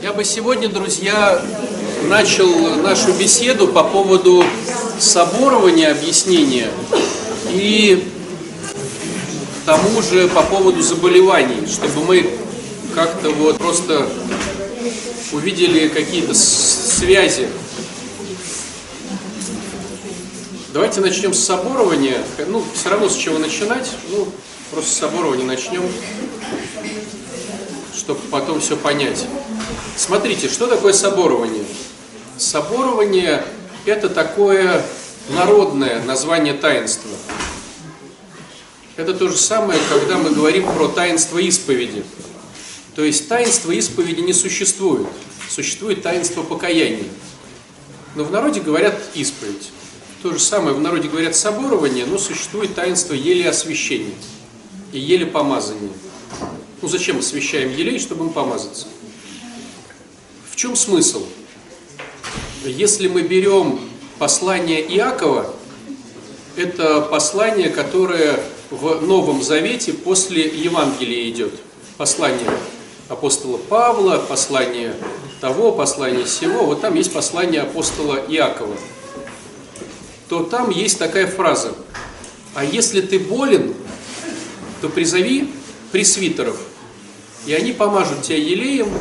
Я бы сегодня, друзья, начал нашу беседу по поводу соборования объяснения и к тому же по поводу заболеваний, чтобы мы как-то вот просто увидели какие-то связи. Давайте начнем с соборования. Ну, все равно с чего начинать. Ну, просто с соборования начнем чтобы потом все понять. Смотрите, что такое соборование? Соборование – это такое народное название таинства. Это то же самое, когда мы говорим про таинство исповеди. То есть таинство исповеди не существует. Существует таинство покаяния. Но в народе говорят исповедь. То же самое в народе говорят соборование, но существует таинство еле освящения и еле помазания. Ну зачем освящаем елей, чтобы им помазаться? В чем смысл? Если мы берем послание Иакова, это послание, которое в Новом Завете после Евангелия идет. Послание апостола Павла, послание того, послание сего. Вот там есть послание апостола Иакова. То там есть такая фраза. А если ты болен, то призови пресвитеров, и они помажут тебя елеем,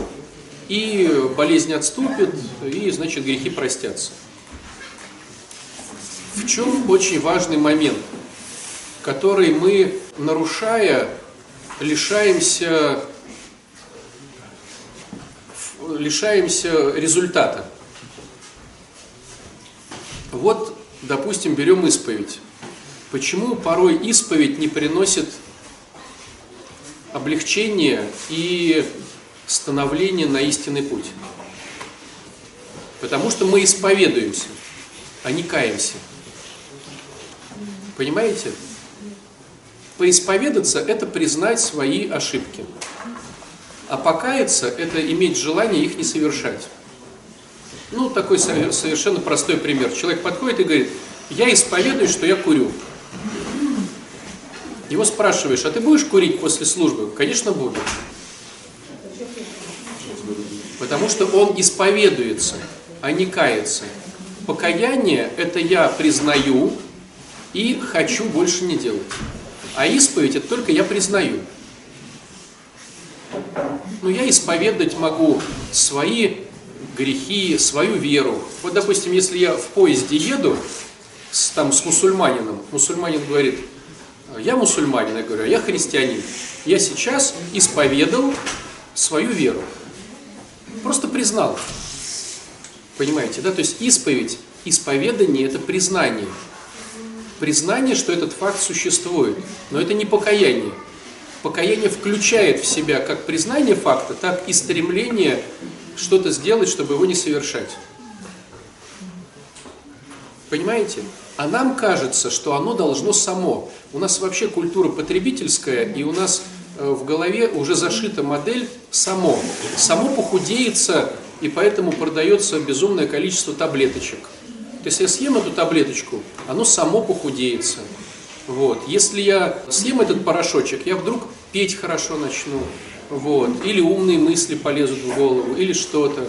и болезнь отступит, и, значит, грехи простятся. В чем очень важный момент, который мы, нарушая, лишаемся, лишаемся результата. Вот, допустим, берем исповедь. Почему порой исповедь не приносит облегчение и становление на истинный путь. Потому что мы исповедуемся, а не каемся. Понимаете? Поисповедаться – это признать свои ошибки. А покаяться – это иметь желание их не совершать. Ну, такой совершенно простой пример. Человек подходит и говорит, я исповедуюсь, что я курю. Его спрашиваешь, а ты будешь курить после службы? Конечно, буду. Потому что он исповедуется, а не кается. Покаяние – это я признаю и хочу больше не делать. А исповедь – это только я признаю. Ну, я исповедовать могу свои грехи, свою веру. Вот, допустим, если я в поезде еду с, там, с мусульманином, мусульманин говорит – я мусульманин, я говорю, а я христианин. Я сейчас исповедал свою веру. Просто признал. Понимаете, да? То есть исповедь, исповедание – это признание. Признание, что этот факт существует. Но это не покаяние. Покаяние включает в себя как признание факта, так и стремление что-то сделать, чтобы его не совершать. Понимаете? А нам кажется, что оно должно само. У нас вообще культура потребительская, и у нас э, в голове уже зашита модель само. Само похудеется, и поэтому продается безумное количество таблеточек. То есть я съем эту таблеточку, оно само похудеется. Вот. Если я съем этот порошочек, я вдруг петь хорошо начну. Вот. Или умные мысли полезут в голову, или что-то.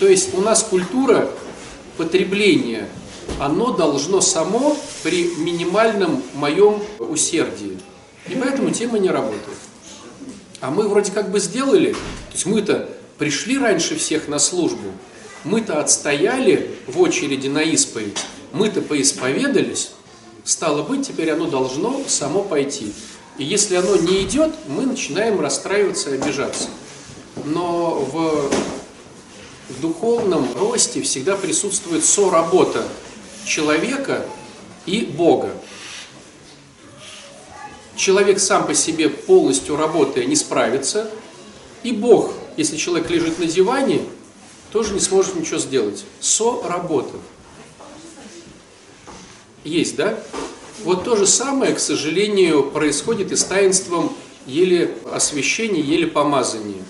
То есть у нас культура потребления оно должно само при минимальном моем усердии. И поэтому тема не работает. А мы вроде как бы сделали, то есть мы-то пришли раньше всех на службу, мы-то отстояли в очереди на исповедь, мы-то поисповедались, стало быть, теперь оно должно само пойти. И если оно не идет, мы начинаем расстраиваться и обижаться. Но в, духовном росте всегда присутствует соработа человека и Бога. Человек сам по себе полностью работая не справится, и Бог, если человек лежит на диване, тоже не сможет ничего сделать. Со-работа. Есть, да? Вот то же самое, к сожалению, происходит и с таинством еле освящения, еле помазания.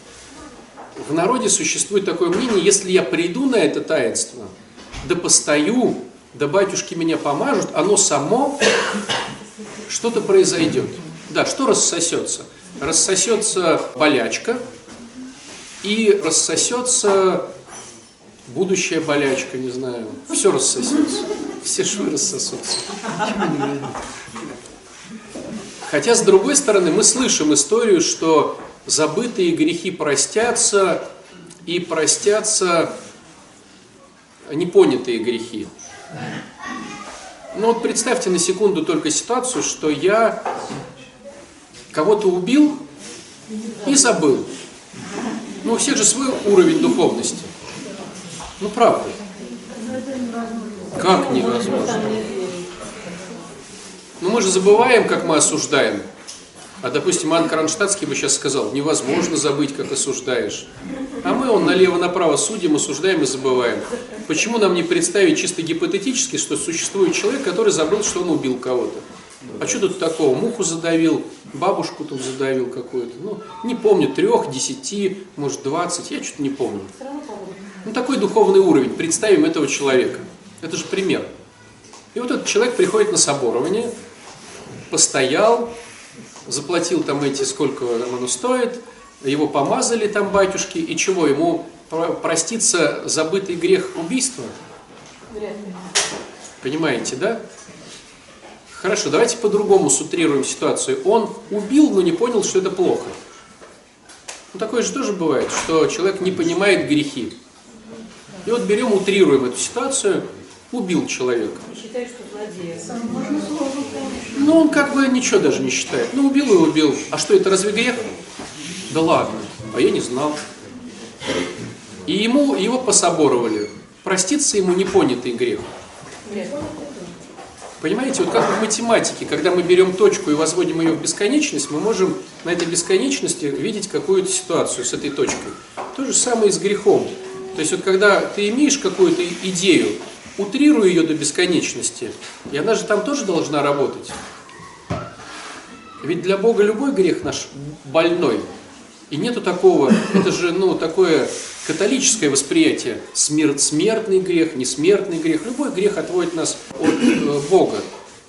В народе существует такое мнение, если я приду на это таинство, да постою, да батюшки меня помажут, оно само что-то произойдет. Да, что рассосется? Рассосется болячка, и рассосется будущая болячка, не знаю, все рассосется, все швы рассосутся. Хотя, с другой стороны, мы слышим историю, что забытые грехи простятся, и простятся непонятые грехи. Ну вот представьте на секунду только ситуацию, что я кого-то убил и забыл. Ну у всех же свой уровень духовности. Ну правда. Как невозможно? Ну мы же забываем, как мы осуждаем. А, допустим, Ан Кронштадтский бы сейчас сказал, невозможно забыть, как осуждаешь. А мы он налево-направо судим, осуждаем и забываем. Почему нам не представить чисто гипотетически, что существует человек, который забыл, что он убил кого-то? А что тут такого? Муху задавил, бабушку тут задавил какую-то. Ну, не помню, трех, десяти, может, двадцать, я что-то не помню. Ну, такой духовный уровень. Представим этого человека. Это же пример. И вот этот человек приходит на соборование, постоял, заплатил там эти, сколько оно стоит, его помазали там батюшки, и чего, ему проститься забытый грех убийства? Понимаете, да? Хорошо, давайте по-другому сутрируем ситуацию. Он убил, но не понял, что это плохо. Ну, такое же тоже бывает, что человек не понимает грехи. И вот берем, утрируем эту ситуацию, убил человека. Считает, что злодея. Ну, он как бы ничего даже не считает. Ну, убил и убил. А что, это разве грех? Да ладно, а я не знал. И ему, его пособоровали. Проститься ему непонятый грех. Понимаете, вот как в математике, когда мы берем точку и возводим ее в бесконечность, мы можем на этой бесконечности видеть какую-то ситуацию с этой точкой. То же самое и с грехом. То есть вот когда ты имеешь какую-то идею, утрируй ее до бесконечности, и она же там тоже должна работать. Ведь для Бога любой грех наш больной. И нету такого, это же ну, такое католическое восприятие. Смерть, смертный грех, несмертный грех. Любой грех отводит нас от э, Бога.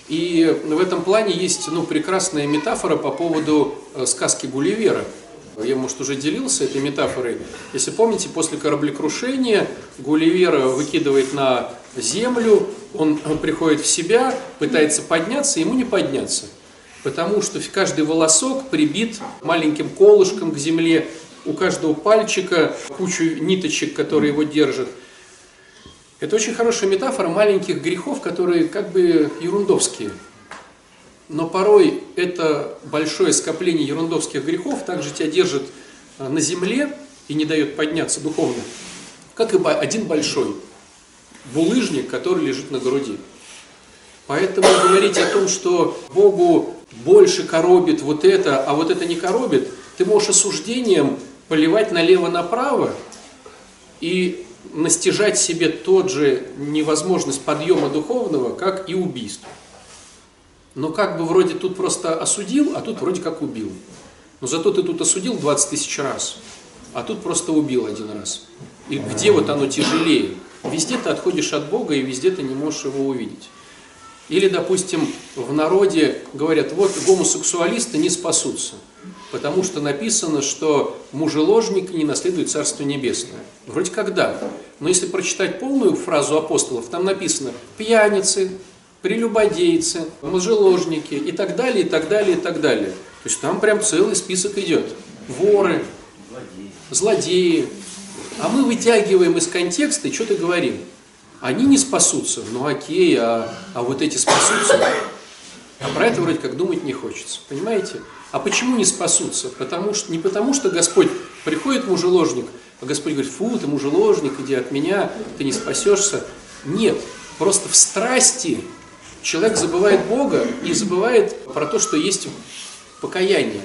И в этом плане есть ну, прекрасная метафора по поводу э, сказки Гулливера. Я, может, уже делился этой метафорой. Если помните, после кораблекрушения Гулливера выкидывает на землю, он приходит в себя, пытается подняться, ему не подняться. Потому что каждый волосок прибит маленьким колышком к земле, у каждого пальчика кучу ниточек, которые его держат. Это очень хорошая метафора маленьких грехов, которые как бы ерундовские. Но порой это большое скопление ерундовских грехов также тебя держит а, на земле и не дает подняться духовно, как и один большой булыжник, который лежит на груди. Поэтому говорить о том, что Богу больше коробит вот это, а вот это не коробит, ты можешь осуждением поливать налево-направо и настижать себе тот же невозможность подъема духовного, как и убийство. Но как бы вроде тут просто осудил, а тут вроде как убил. Но зато ты тут осудил 20 тысяч раз, а тут просто убил один раз. И где вот оно тяжелее? Везде ты отходишь от Бога, и везде ты не можешь его увидеть. Или, допустим, в народе говорят, вот гомосексуалисты не спасутся, потому что написано, что мужеложник не наследует Царство Небесное. Вроде как да. Но если прочитать полную фразу апостолов, там написано «пьяницы», прелюбодейцы, мужеложники и так далее, и так далее, и так далее. То есть там прям целый список идет. Воры, злодеи. А мы вытягиваем из контекста и что-то говорим. Они не спасутся, ну окей, а, а вот эти спасутся. А про это вроде как думать не хочется, понимаете? А почему не спасутся? Потому что, не потому, что Господь приходит мужеложник, а Господь говорит, фу, ты мужеложник, иди от меня, ты не спасешься. Нет, просто в страсти человек забывает Бога и забывает про то, что есть покаяние.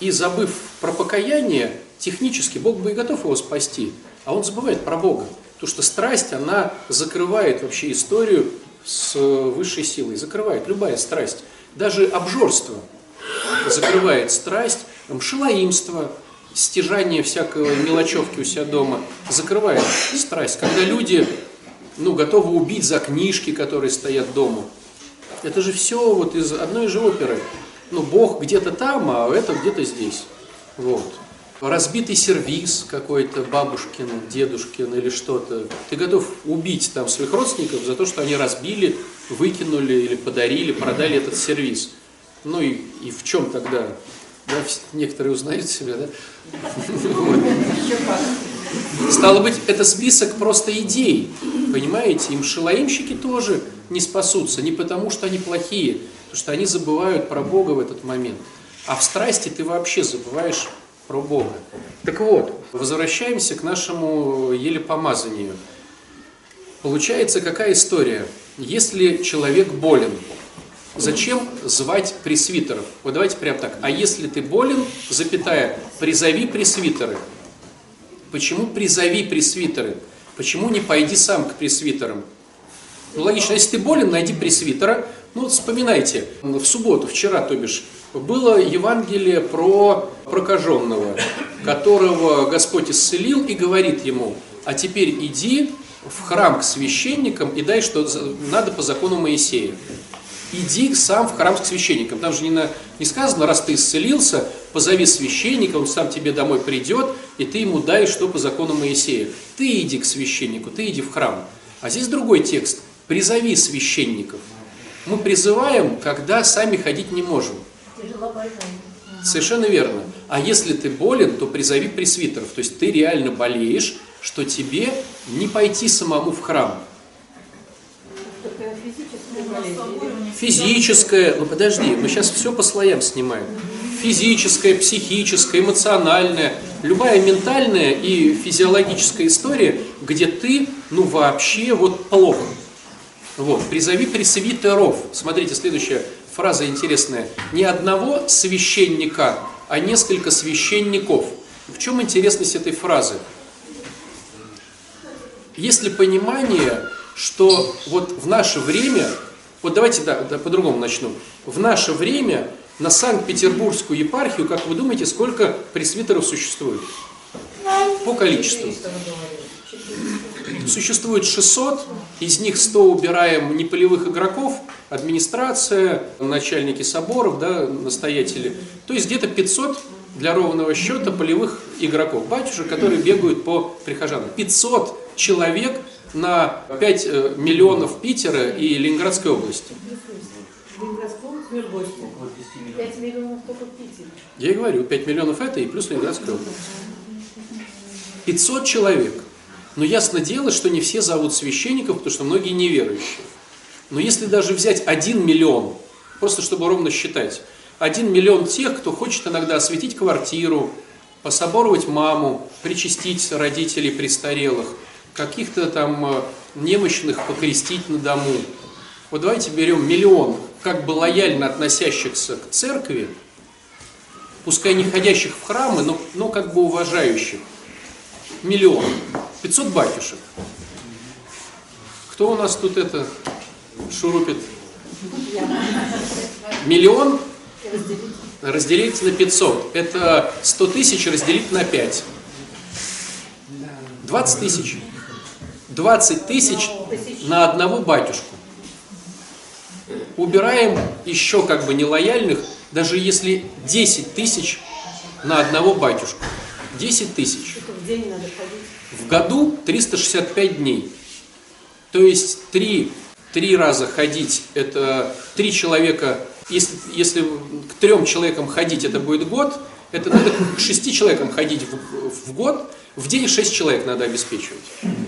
И забыв про покаяние, технически Бог бы и готов его спасти, а он забывает про Бога. Потому что страсть, она закрывает вообще историю с высшей силой, закрывает любая страсть. Даже обжорство закрывает страсть, шилоимство, стяжание всякого мелочевки у себя дома закрывает страсть. Когда люди ну, готовы убить за книжки, которые стоят дома. Это же все вот из одной же оперы. Ну, Бог где-то там, а это где-то здесь. Вот. Разбитый сервис какой-то, бабушкин, дедушкин или что-то. Ты готов убить там своих родственников за то, что они разбили, выкинули или подарили, продали этот сервис. Ну и, и в чем тогда? Да, некоторые узнают себя, да? Стало быть, это список просто идей, понимаете? Им шилаимщики тоже не спасутся, не потому что они плохие, потому что они забывают про Бога в этот момент. А в страсти ты вообще забываешь про Бога. Так вот, возвращаемся к нашему еле помазанию. Получается, какая история? Если человек болен, зачем звать пресвитеров? Вот давайте прям так. А если ты болен, запятая, призови пресвитеры. Почему призови пресвитеры? Почему не пойди сам к пресвитерам? Ну, логично, если ты болен, найди пресвитера. Ну, вот вспоминайте, в субботу, вчера, то бишь, было Евангелие про прокаженного, которого Господь исцелил и говорит ему, а теперь иди в храм к священникам и дай, что надо по закону Моисея. Иди сам в храм к священникам. Там же не, на, не сказано, раз ты исцелился, позови священника, он сам тебе домой придет, и ты ему дай, что по закону Моисея. Ты иди к священнику, ты иди в храм. А здесь другой текст. Призови священников. Мы призываем, когда сами ходить не можем. Совершенно верно. А если ты болен, то призови пресвитеров. То есть ты реально болеешь, что тебе не пойти самому в храм. Физическое, ну подожди, мы сейчас все по слоям снимаем. Физическое, психическое, эмоциональное, любая ментальная и физиологическая история, где ты, ну вообще вот плохо. Вот, призови пресвитеров. Смотрите, следующая фраза интересная. Не одного священника, а несколько священников. В чем интересность этой фразы? Есть ли понимание, что вот в наше время, вот давайте да, да, по-другому начну. В наше время на Санкт-Петербургскую епархию, как вы думаете, сколько пресвитеров существует? По количеству. Существует 600, из них 100 убираем неполевых игроков, администрация, начальники соборов, да, настоятели. То есть где-то 500 для ровного счета полевых игроков, батюшек, которые бегают по прихожанам. 500 человек на 5 э, миллионов Питера и Ленинградской области. 5 миллионов только в Питере. Я и говорю, 5 миллионов это и плюс Ленинградская область. 500 человек. Но ясно дело, что не все зовут священников, потому что многие неверующие. Но если даже взять 1 миллион, просто чтобы ровно считать, 1 миллион тех, кто хочет иногда осветить квартиру, пособоровать маму, причастить родителей престарелых, каких-то там э, немощных покрестить на дому. Вот давайте берем миллион как бы лояльно относящихся к церкви, пускай не ходящих в храмы, но, но как бы уважающих. Миллион. 500 батюшек. Кто у нас тут это шурупит? Миллион разделить на 500. Это 100 тысяч разделить на 5. 20 тысяч. 20 тысяч на одного батюшку. Убираем еще как бы нелояльных, даже если 10 тысяч на одного батюшку. 10 тысяч. В день надо ходить в году 365 дней. То есть три, три раза ходить, это три человека, если, если к трем человекам ходить, это будет год, это надо к шести человекам ходить в, в год, в день шесть человек надо обеспечивать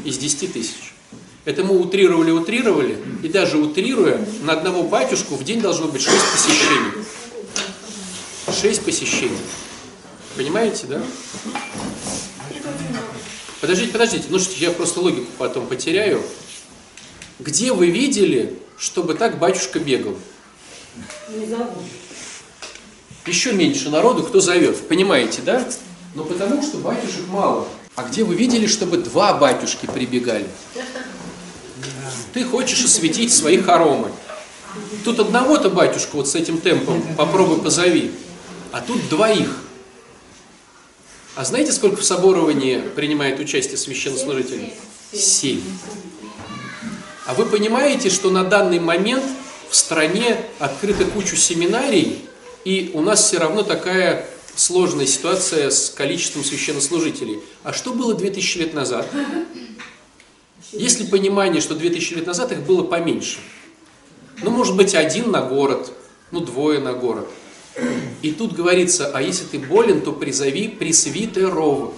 из 10 тысяч. Это мы утрировали, утрировали, и даже утрируя, на одного батюшку в день должно быть шесть посещений. Шесть посещений. Понимаете, да? Подождите, подождите, ну что, я просто логику потом потеряю. Где вы видели, чтобы так батюшка бегал? Не зовут. Еще меньше народу, кто зовет. Понимаете, да? Но потому что батюшек мало. А где вы видели, чтобы два батюшки прибегали? Ты хочешь осветить свои хоромы. Тут одного-то батюшку вот с этим темпом попробуй позови. А тут двоих. А знаете, сколько в соборовании принимает участие священнослужителей? Семь. А вы понимаете, что на данный момент в стране открыта кучу семинарий, и у нас все равно такая сложная ситуация с количеством священнослужителей. А что было 2000 лет назад? Есть ли понимание, что 2000 лет назад их было поменьше? Ну, может быть, один на город, ну, двое на город. И тут говорится, а если ты болен, то призови пресвитеров.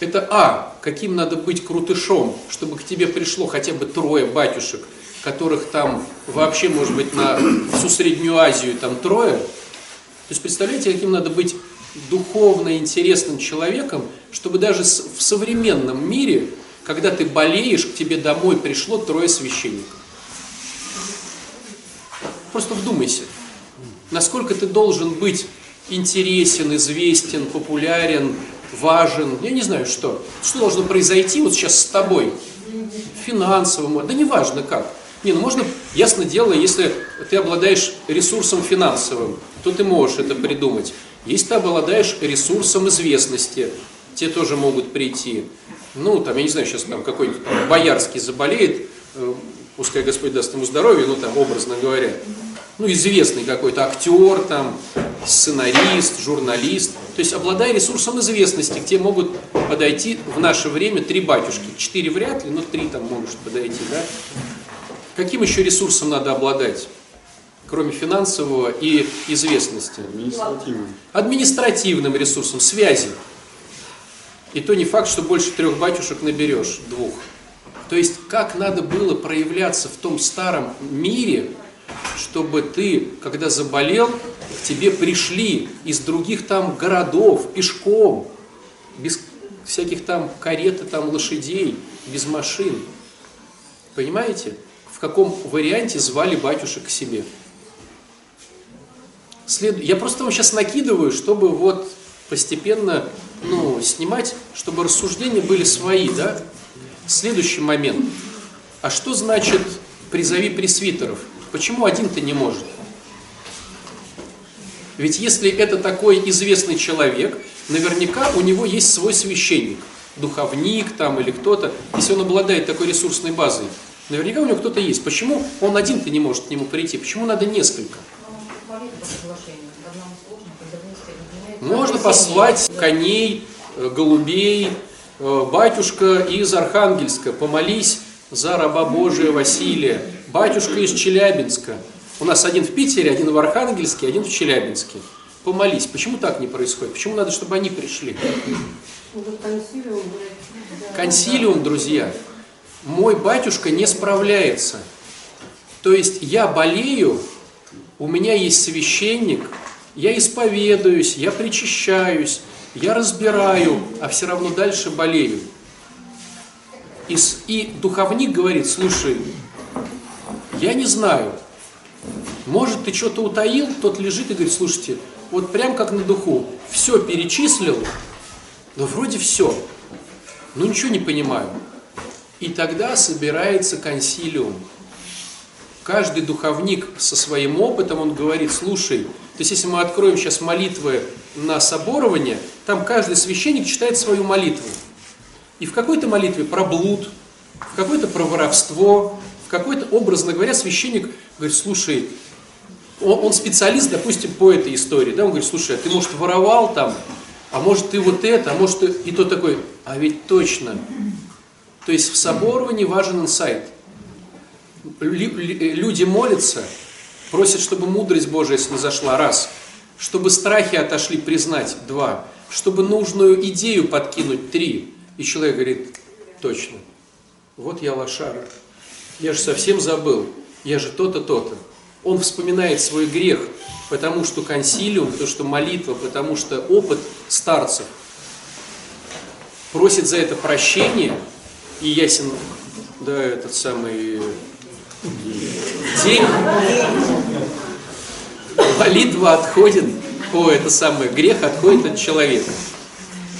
Это А, каким надо быть крутышом, чтобы к тебе пришло хотя бы трое батюшек, которых там вообще, может быть, на всю Среднюю Азию там трое. То есть представляете, каким надо быть духовно интересным человеком, чтобы даже в современном мире, когда ты болеешь, к тебе домой пришло трое священников. Просто вдумайся, насколько ты должен быть интересен, известен, популярен, важен, я не знаю что. Что должно произойти вот сейчас с тобой? Финансовым, да неважно как. Не, ну можно, ясно дело, если ты обладаешь ресурсом финансовым, то ты можешь это придумать. Если ты обладаешь ресурсом известности, те тоже могут прийти. Ну, там, я не знаю, сейчас там какой-нибудь Боярский заболеет, э, пускай Господь даст ему здоровье, ну там, образно говоря ну, известный какой-то актер, там, сценарист, журналист. То есть, обладая ресурсом известности, к тебе могут подойти в наше время три батюшки. Четыре вряд ли, но три там может подойти, да? Каким еще ресурсом надо обладать? Кроме финансового и известности. Административным. Административным ресурсом, связи. И то не факт, что больше трех батюшек наберешь, двух. То есть, как надо было проявляться в том старом мире, чтобы ты, когда заболел, к тебе пришли из других там городов пешком, без всяких там карет и там лошадей, без машин. Понимаете, в каком варианте звали батюшек к себе? След... Я просто вам сейчас накидываю, чтобы вот постепенно ну, снимать, чтобы рассуждения были свои, да? Следующий момент. А что значит призови пресвитеров? Почему один-то не может? Ведь если это такой известный человек, наверняка у него есть свой священник, духовник там или кто-то, если он обладает такой ресурсной базой. Наверняка у него кто-то есть. Почему он один-то не может к нему прийти? Почему надо несколько? Можно послать коней, э, голубей, э, батюшка из Архангельска, помолись за раба Божия Василия, батюшка из Челябинска. У нас один в Питере, один в Архангельске, один в Челябинске. Помолись. Почему так не происходит? Почему надо, чтобы они пришли? Консилиум, друзья. Мой батюшка не справляется. То есть я болею, у меня есть священник, я исповедуюсь, я причащаюсь, я разбираю, а все равно дальше болею. И, и духовник говорит, слушай, я не знаю. Может, ты что-то утаил, тот лежит и говорит, слушайте, вот прям как на духу, все перечислил, но вроде все, но ничего не понимаю. И тогда собирается консилиум. Каждый духовник со своим опытом, он говорит, слушай, то есть если мы откроем сейчас молитвы на соборование, там каждый священник читает свою молитву. И в какой-то молитве про блуд, в какой-то про воровство, какой-то, образно говоря, священник говорит, слушай, он, он специалист, допустим, по этой истории, да, он говорит, слушай, а ты, может, воровал там, а может, ты вот это, а может, ты... И тот такой, а ведь точно. То есть в соборовании важен инсайт. Люди молятся, просят, чтобы мудрость Божия снизошла, раз, чтобы страхи отошли признать, два, чтобы нужную идею подкинуть, три. И человек говорит, точно, вот я лошара я же совсем забыл, я же то-то, то-то. Он вспоминает свой грех, потому что консилиум, потому что молитва, потому что опыт старцев. Просит за это прощение, и ясен, да, этот самый день, молитва отходит, о, это самое, грех отходит от человека.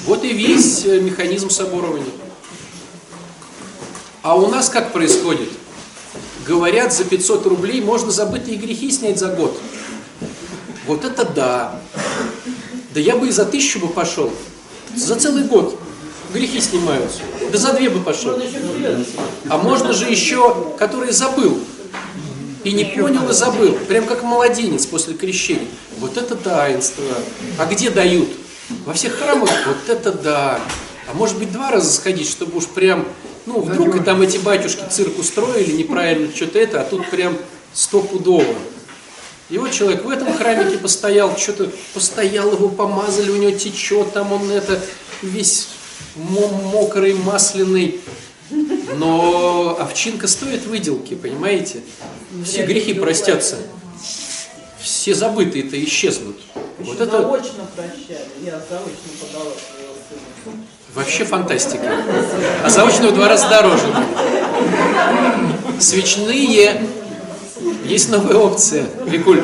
Вот и весь механизм соборования. А у нас как происходит? Говорят, за 500 рублей можно забытые грехи снять за год. Вот это да. Да я бы и за тысячу бы пошел. За целый год грехи снимаются. Да за две бы пошел. А можно же еще, который забыл. И не понял и забыл, прям как младенец после крещения. Вот это таинство. А где дают? Во всех храмах вот это да. А может быть два раза сходить, чтобы уж прям, ну вдруг и там эти батюшки цирк устроили неправильно что-то это, а тут прям стопудово. И вот человек в этом храмике постоял, что-то постоял, его помазали, у него течет, там он это весь мокрый, масляный. Но овчинка стоит выделки, понимаете? Все грехи простятся. Все забытые-то исчезнут. Еще вот это... заочно прощали. Я заочно подала своего сына. Вообще фантастика. А заочно в два раза дороже. Свечные. Есть новая опция. Викуль,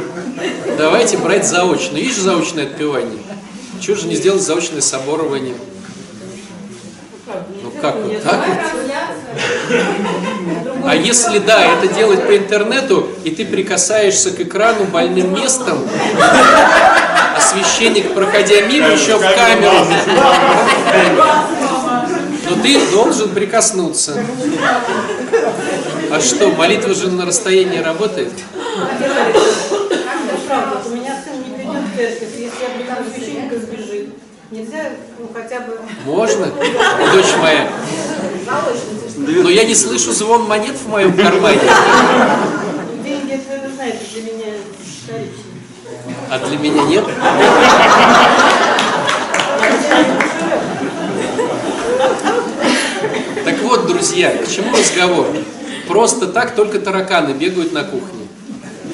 давайте брать заочно. Есть же заочное отпевание. Чего же не сделать заочное соборование? Ну как вот так вот? А если да, это делать по интернету, и ты прикасаешься к экрану больным местом, священник, проходя мимо, еще в камеру. Но ты должен прикоснуться. А что, молитва же на расстоянии работает? У. Можно, дочь моя? Но я не слышу звон монет в моем кармане. Деньги, это вы знаете, для меня вторичные. А для меня нет? Так вот, друзья, к чему разговор? Просто так только тараканы бегают на кухне.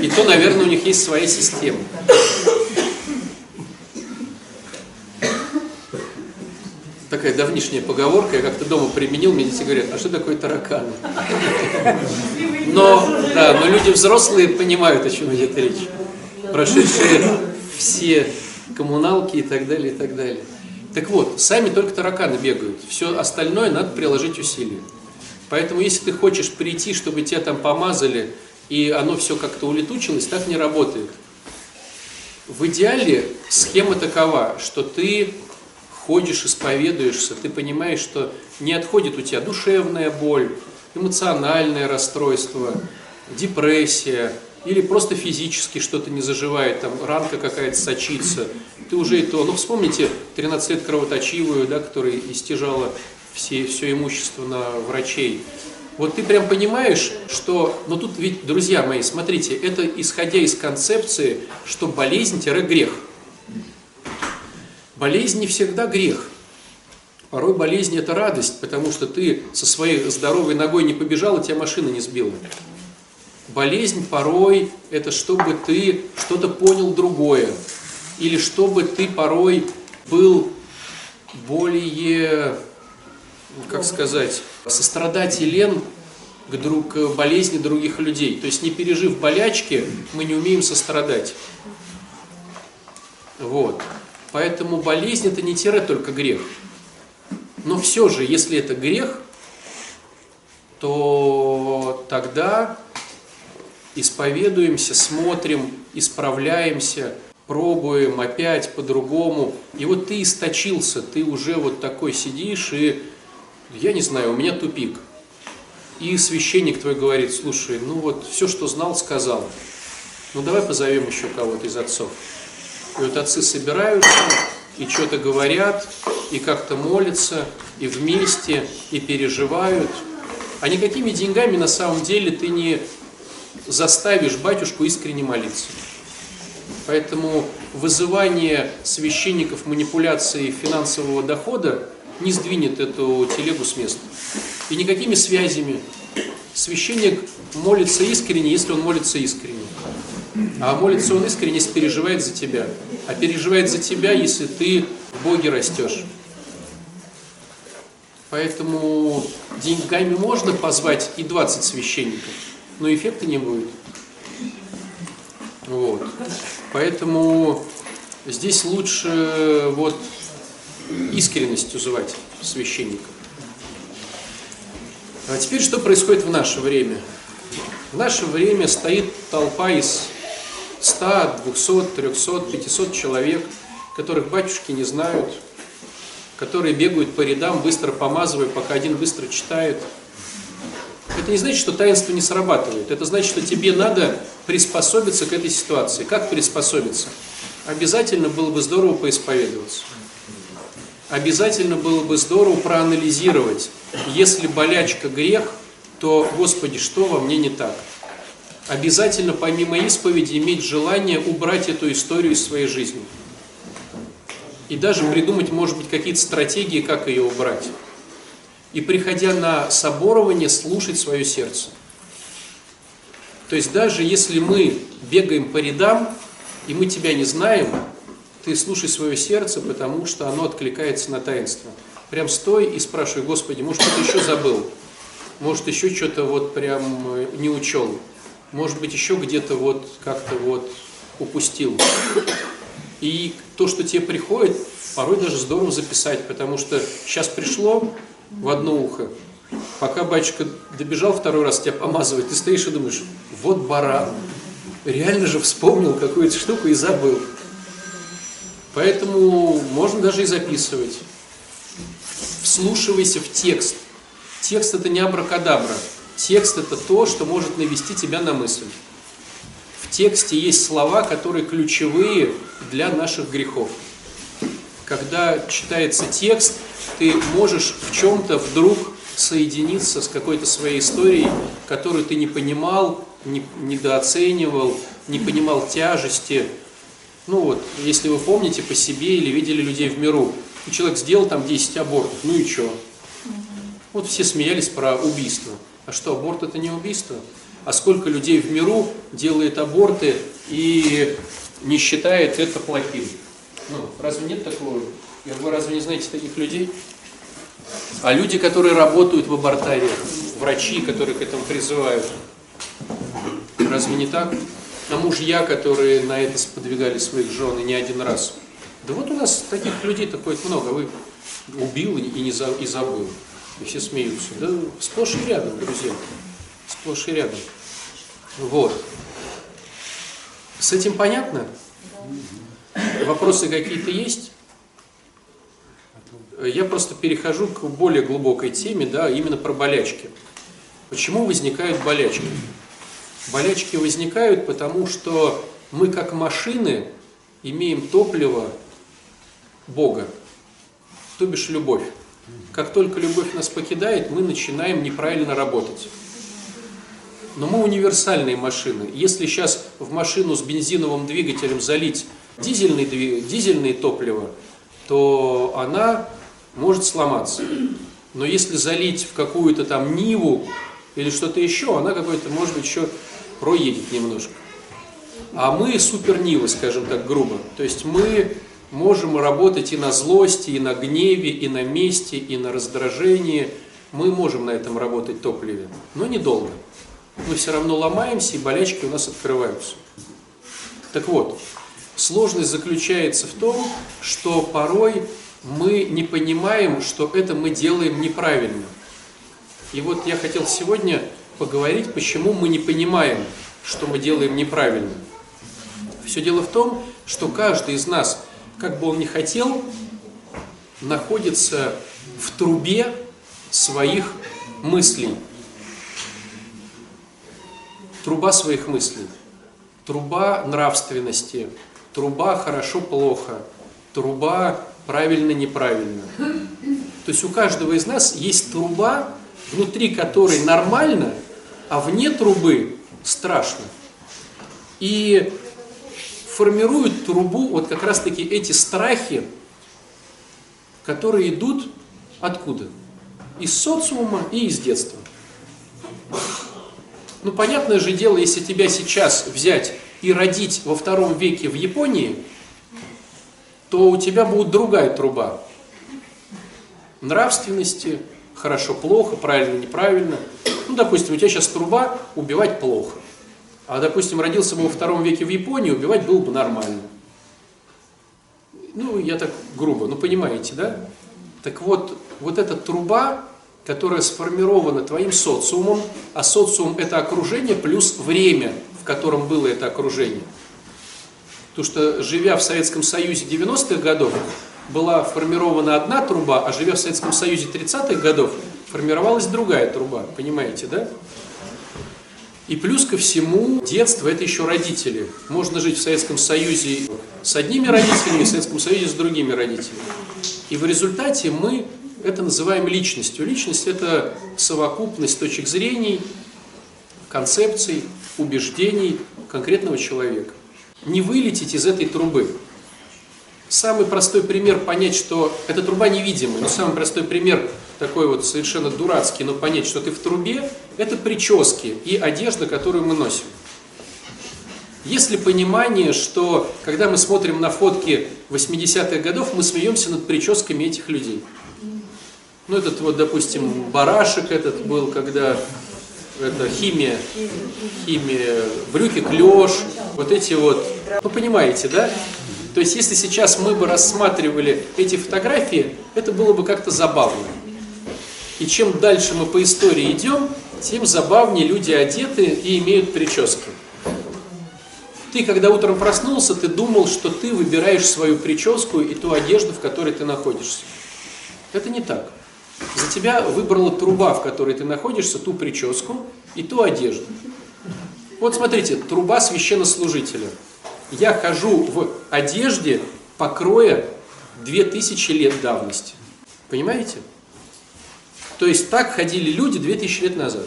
И то, наверное, у них есть своя система. такая давнишняя поговорка, я как-то дома применил, мне дети говорят, а что такое тараканы? Но, да, но люди взрослые понимают, о чем идет речь. Прошедшие все коммуналки и так далее, и так далее. Так вот, сами только тараканы бегают. Все остальное надо приложить усилия. Поэтому, если ты хочешь прийти, чтобы тебя там помазали, и оно все как-то улетучилось, так не работает. В идеале схема такова, что ты ходишь, исповедуешься, ты понимаешь, что не отходит у тебя душевная боль, эмоциональное расстройство, депрессия, или просто физически что-то не заживает, там ранка какая-то сочится, ты уже и то, ну вспомните 13 лет кровоточивую, да, которая истяжала все, все имущество на врачей. Вот ты прям понимаешь, что, ну тут ведь, друзья мои, смотрите, это исходя из концепции, что болезнь-грех – Болезнь не всегда грех. Порой болезнь – это радость, потому что ты со своей здоровой ногой не побежал, и тебя машина не сбила. Болезнь порой – это чтобы ты что-то понял другое. Или чтобы ты порой был более, как сказать, сострадателен к, друг, к болезни других людей. То есть не пережив болячки, мы не умеем сострадать. Вот. Поэтому болезнь это не тире только грех. Но все же, если это грех, то тогда исповедуемся, смотрим, исправляемся, пробуем опять по-другому. И вот ты источился, ты уже вот такой сидишь, и я не знаю, у меня тупик. И священник твой говорит, слушай, ну вот все, что знал, сказал. Ну давай позовем еще кого-то из отцов. И вот отцы собираются, и что-то говорят, и как-то молятся, и вместе, и переживают. А никакими деньгами на самом деле ты не заставишь батюшку искренне молиться. Поэтому вызывание священников манипуляции финансового дохода не сдвинет эту телегу с места. И никакими связями. Священник молится искренне, если он молится искренне. А молится он искренне, если переживает за тебя. А переживает за тебя, если ты в Боге растешь. Поэтому деньгами можно позвать и 20 священников, но эффекта не будет. Вот. Поэтому здесь лучше вот искренностью звать священников. А теперь что происходит в наше время? В наше время стоит толпа из 100, 200, 300, 500 человек, которых батюшки не знают, которые бегают по рядам, быстро помазывая, пока один быстро читает. Это не значит, что таинство не срабатывает. Это значит, что тебе надо приспособиться к этой ситуации. Как приспособиться? Обязательно было бы здорово поисповедоваться. Обязательно было бы здорово проанализировать. Если болячка грех, то, Господи, что во мне не так? Обязательно помимо исповеди иметь желание убрать эту историю из своей жизни. И даже придумать, может быть, какие-то стратегии, как ее убрать и, приходя на соборование, слушать свое сердце. То есть даже если мы бегаем по рядам, и мы тебя не знаем, ты слушай свое сердце, потому что оно откликается на таинство. Прям стой и спрашивай, Господи, может, что-то еще забыл? Может, еще что-то вот прям э, не учел? Может быть, еще где-то вот как-то вот упустил? И то, что тебе приходит, порой даже здорово записать, потому что сейчас пришло, в одно ухо. Пока батюшка добежал второй раз тебя помазывать, ты стоишь и думаешь, вот баран. Реально же вспомнил какую-то штуку и забыл. Поэтому можно даже и записывать. Вслушивайся в текст. Текст это не абракадабра. Текст это то, что может навести тебя на мысль. В тексте есть слова, которые ключевые для наших грехов. Когда читается текст, ты можешь в чем-то вдруг соединиться с какой-то своей историей, которую ты не понимал, не, недооценивал, не понимал тяжести. Ну вот, если вы помните по себе или видели людей в миру, и человек сделал там 10 абортов, ну и что? Вот все смеялись про убийство. А что, аборт это не убийство? А сколько людей в миру делает аборты и не считает это плохим? Ну, разве нет такого? Вы разве не знаете таких людей? А люди, которые работают в абортаре, врачи, которые к этому призывают, разве не так? А мужья, которые на это сподвигали своих жен не один раз. Да вот у нас таких людей такое много. Вы убил и, не за, и забыл. И все смеются. Да сплошь и рядом, друзья. Сплошь и рядом. Вот. С этим понятно? Вопросы какие-то есть? Я просто перехожу к более глубокой теме, да, именно про болячки. Почему возникают болячки? Болячки возникают, потому что мы как машины имеем топливо Бога, то бишь любовь. Как только любовь нас покидает, мы начинаем неправильно работать. Но мы универсальные машины. Если сейчас в машину с бензиновым двигателем залить дизельный, дизельное топливо, то она может сломаться. Но если залить в какую-то там Ниву или что-то еще, она какой-то, может быть, еще проедет немножко. А мы супер Нивы, скажем так грубо. То есть мы можем работать и на злости, и на гневе, и на мести, и на раздражении. Мы можем на этом работать топливе, но недолго. Мы все равно ломаемся, и болячки у нас открываются. Так вот, сложность заключается в том, что порой мы не понимаем, что это мы делаем неправильно. И вот я хотел сегодня поговорить, почему мы не понимаем, что мы делаем неправильно. Все дело в том, что каждый из нас, как бы он ни хотел, находится в трубе своих мыслей. Труба своих мыслей. Труба нравственности. Труба хорошо-плохо. Труба правильно-неправильно. То есть у каждого из нас есть труба, внутри которой нормально, а вне трубы страшно. И формируют трубу вот как раз-таки эти страхи, которые идут откуда? Из социума и из детства. Ну, понятное же дело, если тебя сейчас взять и родить во втором веке в Японии – то у тебя будет другая труба. Нравственности, хорошо, плохо, правильно, неправильно. Ну, допустим, у тебя сейчас труба убивать плохо. А, допустим, родился бы во втором веке в Японии, убивать было бы нормально. Ну, я так грубо, ну понимаете, да? Так вот, вот эта труба, которая сформирована твоим социумом, а социум это окружение плюс время, котором было это окружение – Потому что, живя в Советском Союзе 90-х годов, была формирована одна труба, а живя в Советском Союзе 30-х годов, формировалась другая труба, понимаете, да? И плюс ко всему, детство – это еще родители. Можно жить в Советском Союзе с одними родителями, в Советском Союзе с другими родителями. И в результате мы это называем личностью. Личность – это совокупность точек зрений, концепций, убеждений конкретного человека. Не вылететь из этой трубы. Самый простой пример понять, что эта труба невидимая, но самый простой пример такой вот совершенно дурацкий, но понять, что ты в трубе, это прически и одежда, которую мы носим. Есть ли понимание, что когда мы смотрим на фотки 80-х годов, мы смеемся над прическами этих людей? Ну, этот вот, допустим, барашек этот был, когда это химия, химия, брюки клеш, вот эти вот, ну, понимаете, да? То есть, если сейчас мы бы рассматривали эти фотографии, это было бы как-то забавно. И чем дальше мы по истории идем, тем забавнее люди одеты и имеют прически. Ты, когда утром проснулся, ты думал, что ты выбираешь свою прическу и ту одежду, в которой ты находишься. Это не так. За тебя выбрала труба, в которой ты находишься, ту прическу и ту одежду. Вот смотрите, труба священнослужителя. Я хожу в одежде покроя 2000 лет давности. Понимаете? То есть так ходили люди 2000 лет назад.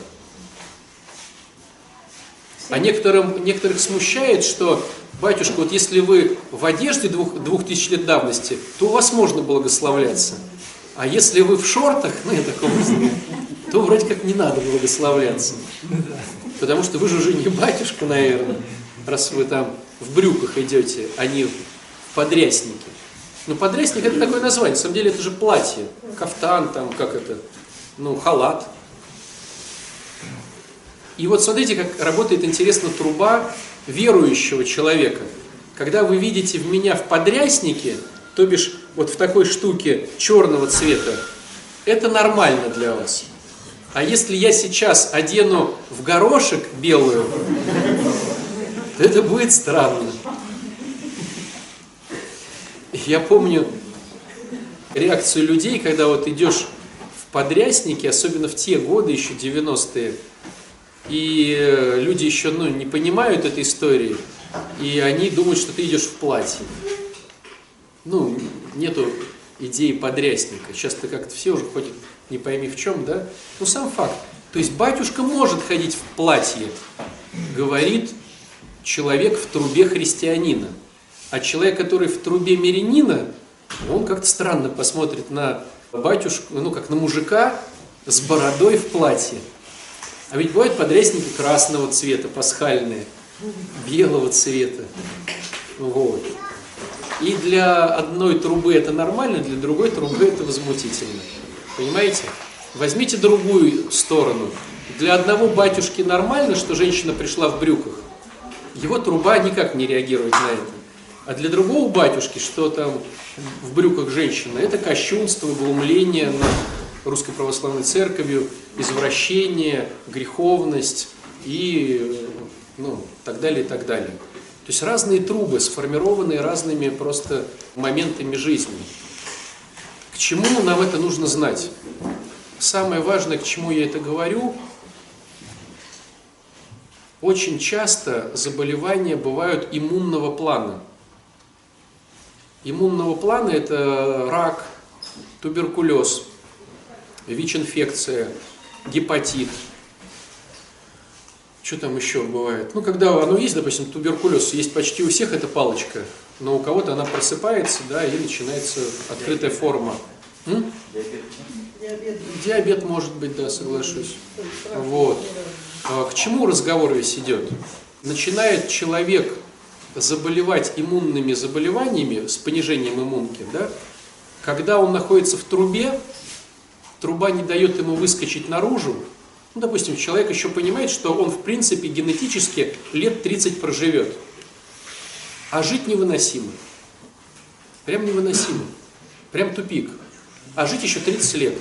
А некоторым, некоторых смущает, что, батюшка, вот если вы в одежде двух, двух тысяч лет давности, то у вас можно благословляться. А если вы в шортах, ну я таком то вроде как не надо благословляться. Потому что вы же уже не батюшка, наверное, раз вы там в брюках идете, а не в подряснике. Ну, подрясник это такое название, на самом деле это же платье, кафтан там, как это, ну, халат. И вот смотрите, как работает интересно труба верующего человека. Когда вы видите в меня в подряснике, то бишь вот в такой штуке черного цвета, это нормально для вас. А если я сейчас одену в горошек белую, то это будет странно. Я помню реакцию людей, когда вот идешь подрясники, особенно в те годы, еще 90-е, и э, люди еще ну, не понимают этой истории, и они думают, что ты идешь в платье. Ну, нету идеи подрясника. Сейчас-то как-то все уже ходят, не пойми в чем, да? Ну, сам факт. То есть батюшка может ходить в платье, говорит человек в трубе христианина. А человек, который в трубе мирянина, он как-то странно посмотрит на батюшку, ну как на мужика с бородой в платье. А ведь бывают подрясники красного цвета, пасхальные, белого цвета. Вот. И для одной трубы это нормально, для другой трубы это возмутительно. Понимаете? Возьмите другую сторону. Для одного батюшки нормально, что женщина пришла в брюках. Его труба никак не реагирует на это. А для другого батюшки, что там в брюках женщина, это кощунство, глумление над Русской Православной Церковью, извращение, греховность и ну, так далее, и так далее. То есть разные трубы, сформированные разными просто моментами жизни. К чему нам это нужно знать? Самое важное, к чему я это говорю, очень часто заболевания бывают иммунного плана – иммунного плана это рак, туберкулез, ВИЧ-инфекция, гепатит. Что там еще бывает? Ну, когда оно есть, допустим, туберкулез, есть почти у всех эта палочка, но у кого-то она просыпается, да, и начинается открытая форма. М? Диабет. Диабет может быть, да, соглашусь. Вот. А к чему разговор весь идет? Начинает человек заболевать иммунными заболеваниями с понижением иммунки, да, когда он находится в трубе, труба не дает ему выскочить наружу, ну, допустим, человек еще понимает, что он, в принципе, генетически лет 30 проживет, а жить невыносимо. Прям невыносимо. Прям тупик. А жить еще 30 лет.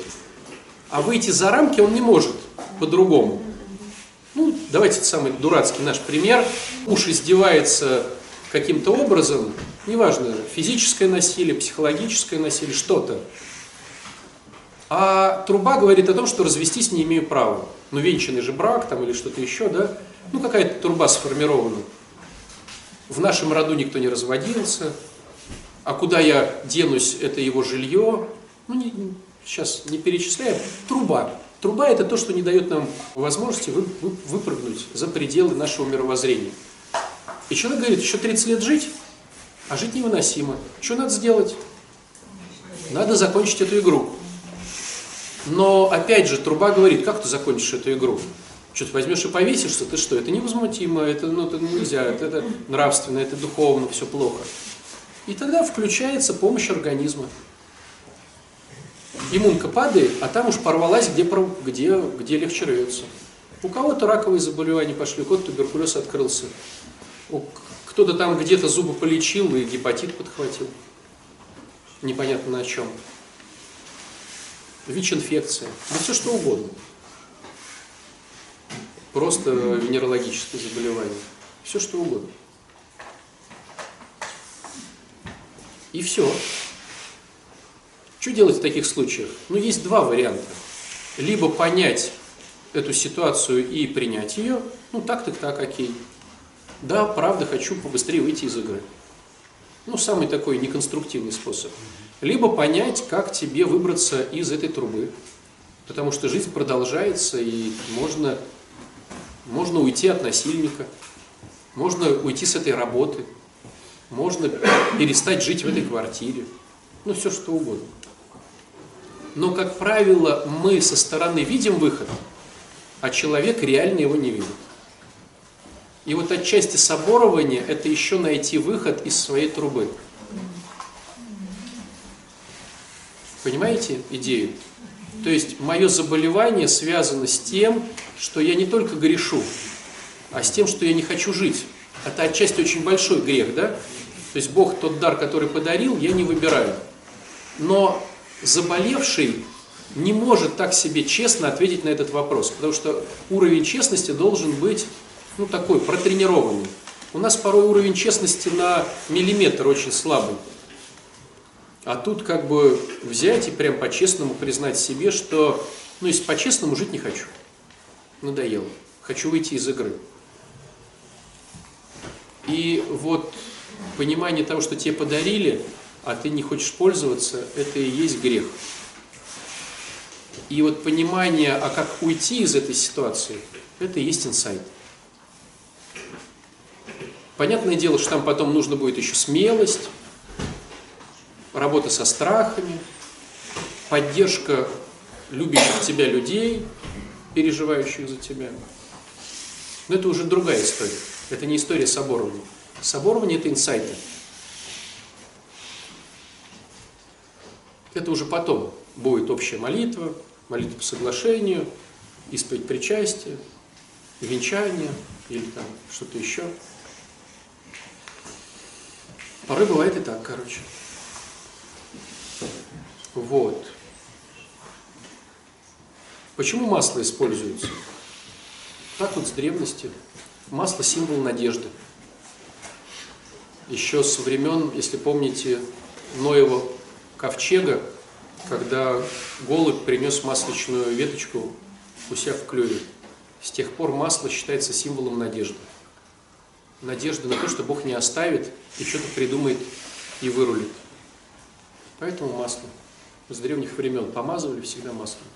А выйти за рамки он не может по-другому. Ну, давайте самый дурацкий наш пример. Муж издевается каким-то образом, неважно, физическое насилие, психологическое насилие, что-то. А труба говорит о том, что развестись не имею права. Ну, венчанный же брак там или что-то еще, да? Ну, какая-то труба сформирована. В нашем роду никто не разводился. А куда я денусь, это его жилье. Ну, не, сейчас не перечисляем. Труба. Труба – это то, что не дает нам возможности вы, вы, выпрыгнуть за пределы нашего мировоззрения. И человек говорит, еще 30 лет жить, а жить невыносимо. Что надо сделать? Надо закончить эту игру. Но, опять же, труба говорит, как ты закончишь эту игру? Что ты возьмешь и повесишься, ты что? Это невозмутимо, это, ну, это нельзя, это, это нравственно, это духовно, все плохо. И тогда включается помощь организма. Иммунка падает, а там уж порвалась, где, где, где легче рвется. У кого-то раковые заболевания пошли, у кого-то туберкулез открылся. Кто-то там где-то зубы полечил и гепатит подхватил. Непонятно на чем. ВИЧ-инфекция. Да все что угодно. Просто венерологическое заболевание. Все что угодно. И все. Что делать в таких случаях? Ну, есть два варианта. Либо понять эту ситуацию и принять ее, ну, так, так, так, окей. Да, правда, хочу побыстрее выйти из игры. Ну, самый такой неконструктивный способ. Либо понять, как тебе выбраться из этой трубы. Потому что жизнь продолжается, и можно, можно уйти от насильника, можно уйти с этой работы, можно перестать жить в этой квартире. Ну, все что угодно но, как правило, мы со стороны видим выход, а человек реально его не видит. И вот отчасти соборование – это еще найти выход из своей трубы. Понимаете идею? То есть мое заболевание связано с тем, что я не только грешу, а с тем, что я не хочу жить. Это отчасти очень большой грех, да? То есть Бог тот дар, который подарил, я не выбираю. Но заболевший не может так себе честно ответить на этот вопрос, потому что уровень честности должен быть ну, такой, протренированный. У нас порой уровень честности на миллиметр очень слабый. А тут как бы взять и прям по-честному признать себе, что, ну, если по-честному жить не хочу. Надоело. Хочу выйти из игры. И вот понимание того, что тебе подарили, а ты не хочешь пользоваться, это и есть грех. И вот понимание, а как уйти из этой ситуации, это и есть инсайт. Понятное дело, что там потом нужно будет еще смелость, работа со страхами, поддержка любящих тебя людей, переживающих за тебя. Но это уже другая история. Это не история соборования. Соборование – это инсайты. Это уже потом будет общая молитва, молитва по соглашению, исповедь причастия, венчание или там что-то еще. Порой бывает и так, короче. Вот. Почему масло используется? Так вот с древности. Масло – символ надежды. Еще со времен, если помните, Ноева ковчега, когда голубь принес масличную веточку у себя в клюве. С тех пор масло считается символом надежды. Надежды на то, что Бог не оставит и что-то придумает и вырулит. Поэтому масло. С древних времен помазывали всегда маслом.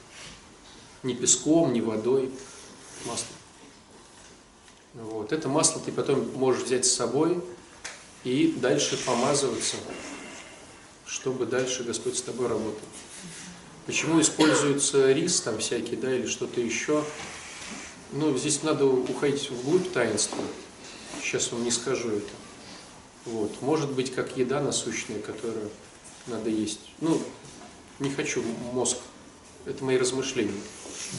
Не песком, не водой, маслом. Вот. Это масло ты потом можешь взять с собой и дальше помазываться чтобы дальше Господь с тобой работал. Почему используется рис там всякий, да, или что-то еще? Ну, здесь надо уходить вглубь таинства. Сейчас вам не скажу это. Вот. Может быть, как еда насущная, которую надо есть. Ну, не хочу мозг. Это мои размышления.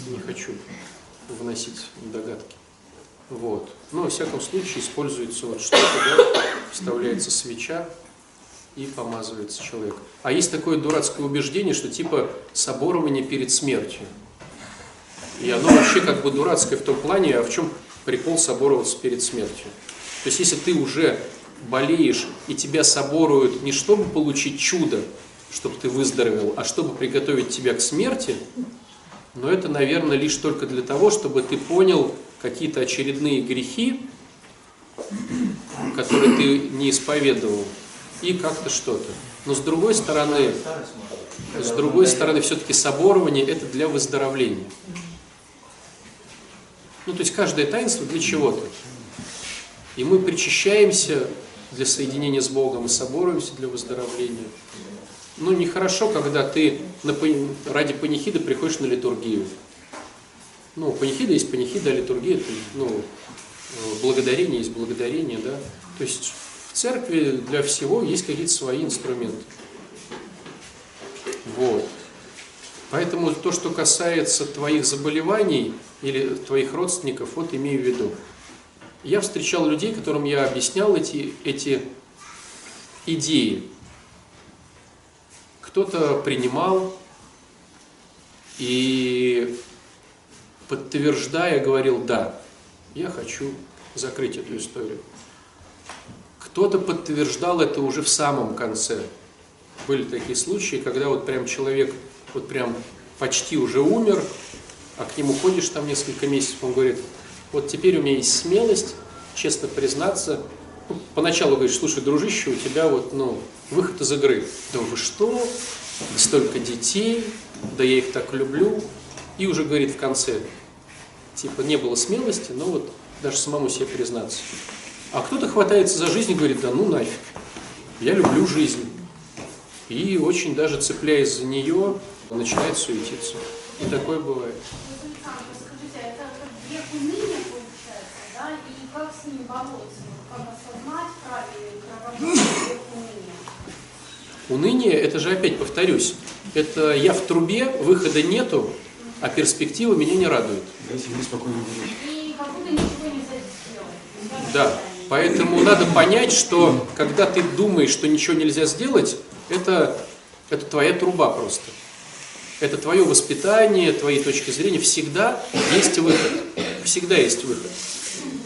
Не хочу выносить догадки. Вот. Но, во всяком случае, используется вот что-то, да, вставляется свеча, и помазывается человек. А есть такое дурацкое убеждение, что типа соборование перед смертью. И оно вообще как бы дурацкое в том плане, а в чем прикол собороваться перед смертью. То есть если ты уже болеешь и тебя соборуют не чтобы получить чудо, чтобы ты выздоровел, а чтобы приготовить тебя к смерти, но это, наверное, лишь только для того, чтобы ты понял какие-то очередные грехи, которые ты не исповедовал, и как-то что-то. Но с другой стороны, с другой стороны, все-таки соборование это для выздоровления. Ну, то есть каждое таинство для чего-то. И мы причащаемся для соединения с Богом и соборуемся для выздоровления. Ну, нехорошо, когда ты на, ради панихиды приходишь на литургию. Ну, панихида есть панихида, а литургия это, ну, благодарение есть благодарение, да. То есть в церкви для всего есть какие-то свои инструменты. Вот. Поэтому то, что касается твоих заболеваний или твоих родственников, вот имею в виду. Я встречал людей, которым я объяснял эти, эти идеи. Кто-то принимал и, подтверждая, говорил, да, я хочу закрыть эту историю. Кто-то подтверждал это уже в самом конце. Были такие случаи, когда вот прям человек вот прям почти уже умер, а к нему ходишь там несколько месяцев, он говорит, вот теперь у меня есть смелость, честно признаться, поначалу говоришь, слушай, дружище, у тебя вот, ну, выход из игры. Да вы что? Столько детей, да я их так люблю. И уже говорит в конце, типа, не было смелости, но вот даже самому себе признаться. А кто-то хватается за жизнь и говорит, да ну нафиг, я люблю жизнь. И очень даже цепляясь за нее, начинает суетиться. И такое бывает. Скажите, а это как грех уныния получается, да? И как с ним бороться? Как осознать правильный грех уныния? Уныние, это же опять повторюсь, это я в трубе, выхода нету, а перспектива меня не радует. И как будто ничего нельзя сделать. Да, поэтому надо понять, что когда ты думаешь, что ничего нельзя сделать, это, это твоя труба просто. Это твое воспитание, твои точки зрения. Всегда есть выход. Всегда есть выход.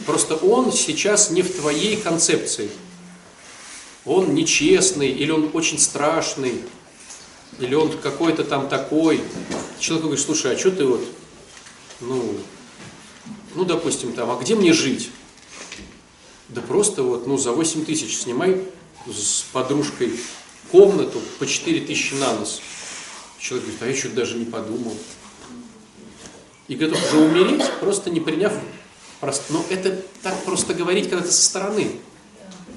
Просто он сейчас не в твоей концепции. Он нечестный, или он очень страшный, или он какой-то там такой. Человек говорит, слушай, а что ты вот, ну, ну, допустим, там, а где мне жить? Да просто вот, ну, за 8 тысяч снимай с подружкой комнату по 4 тысячи на нос. Человек говорит, а я что-то даже не подумал. И готов уже умереть, просто не приняв. Просто, но это так просто говорить, когда ты со стороны.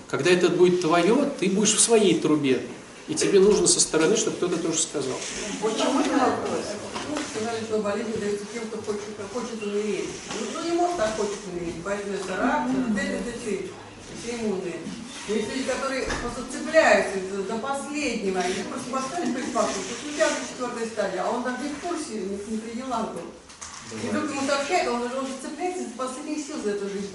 Когда это будет твое, ты будешь в своей трубе. И тебе нужно со стороны, чтобы кто-то тоже сказал. Почему вопрос? Ну, сказали, что болезнь дается тем, кто хочет, хочет умереть. Ну, кто не может, так хочет умереть. Это рак, т.д. все иммунные. Есть люди, которые просто цепляются до последнего, они просто поставили фактом, что у тебя четвертая стадия, а он не в курсе, не при делах был. И вдруг ему сообщают, он уже цепляется до последних сил за эту жизнь.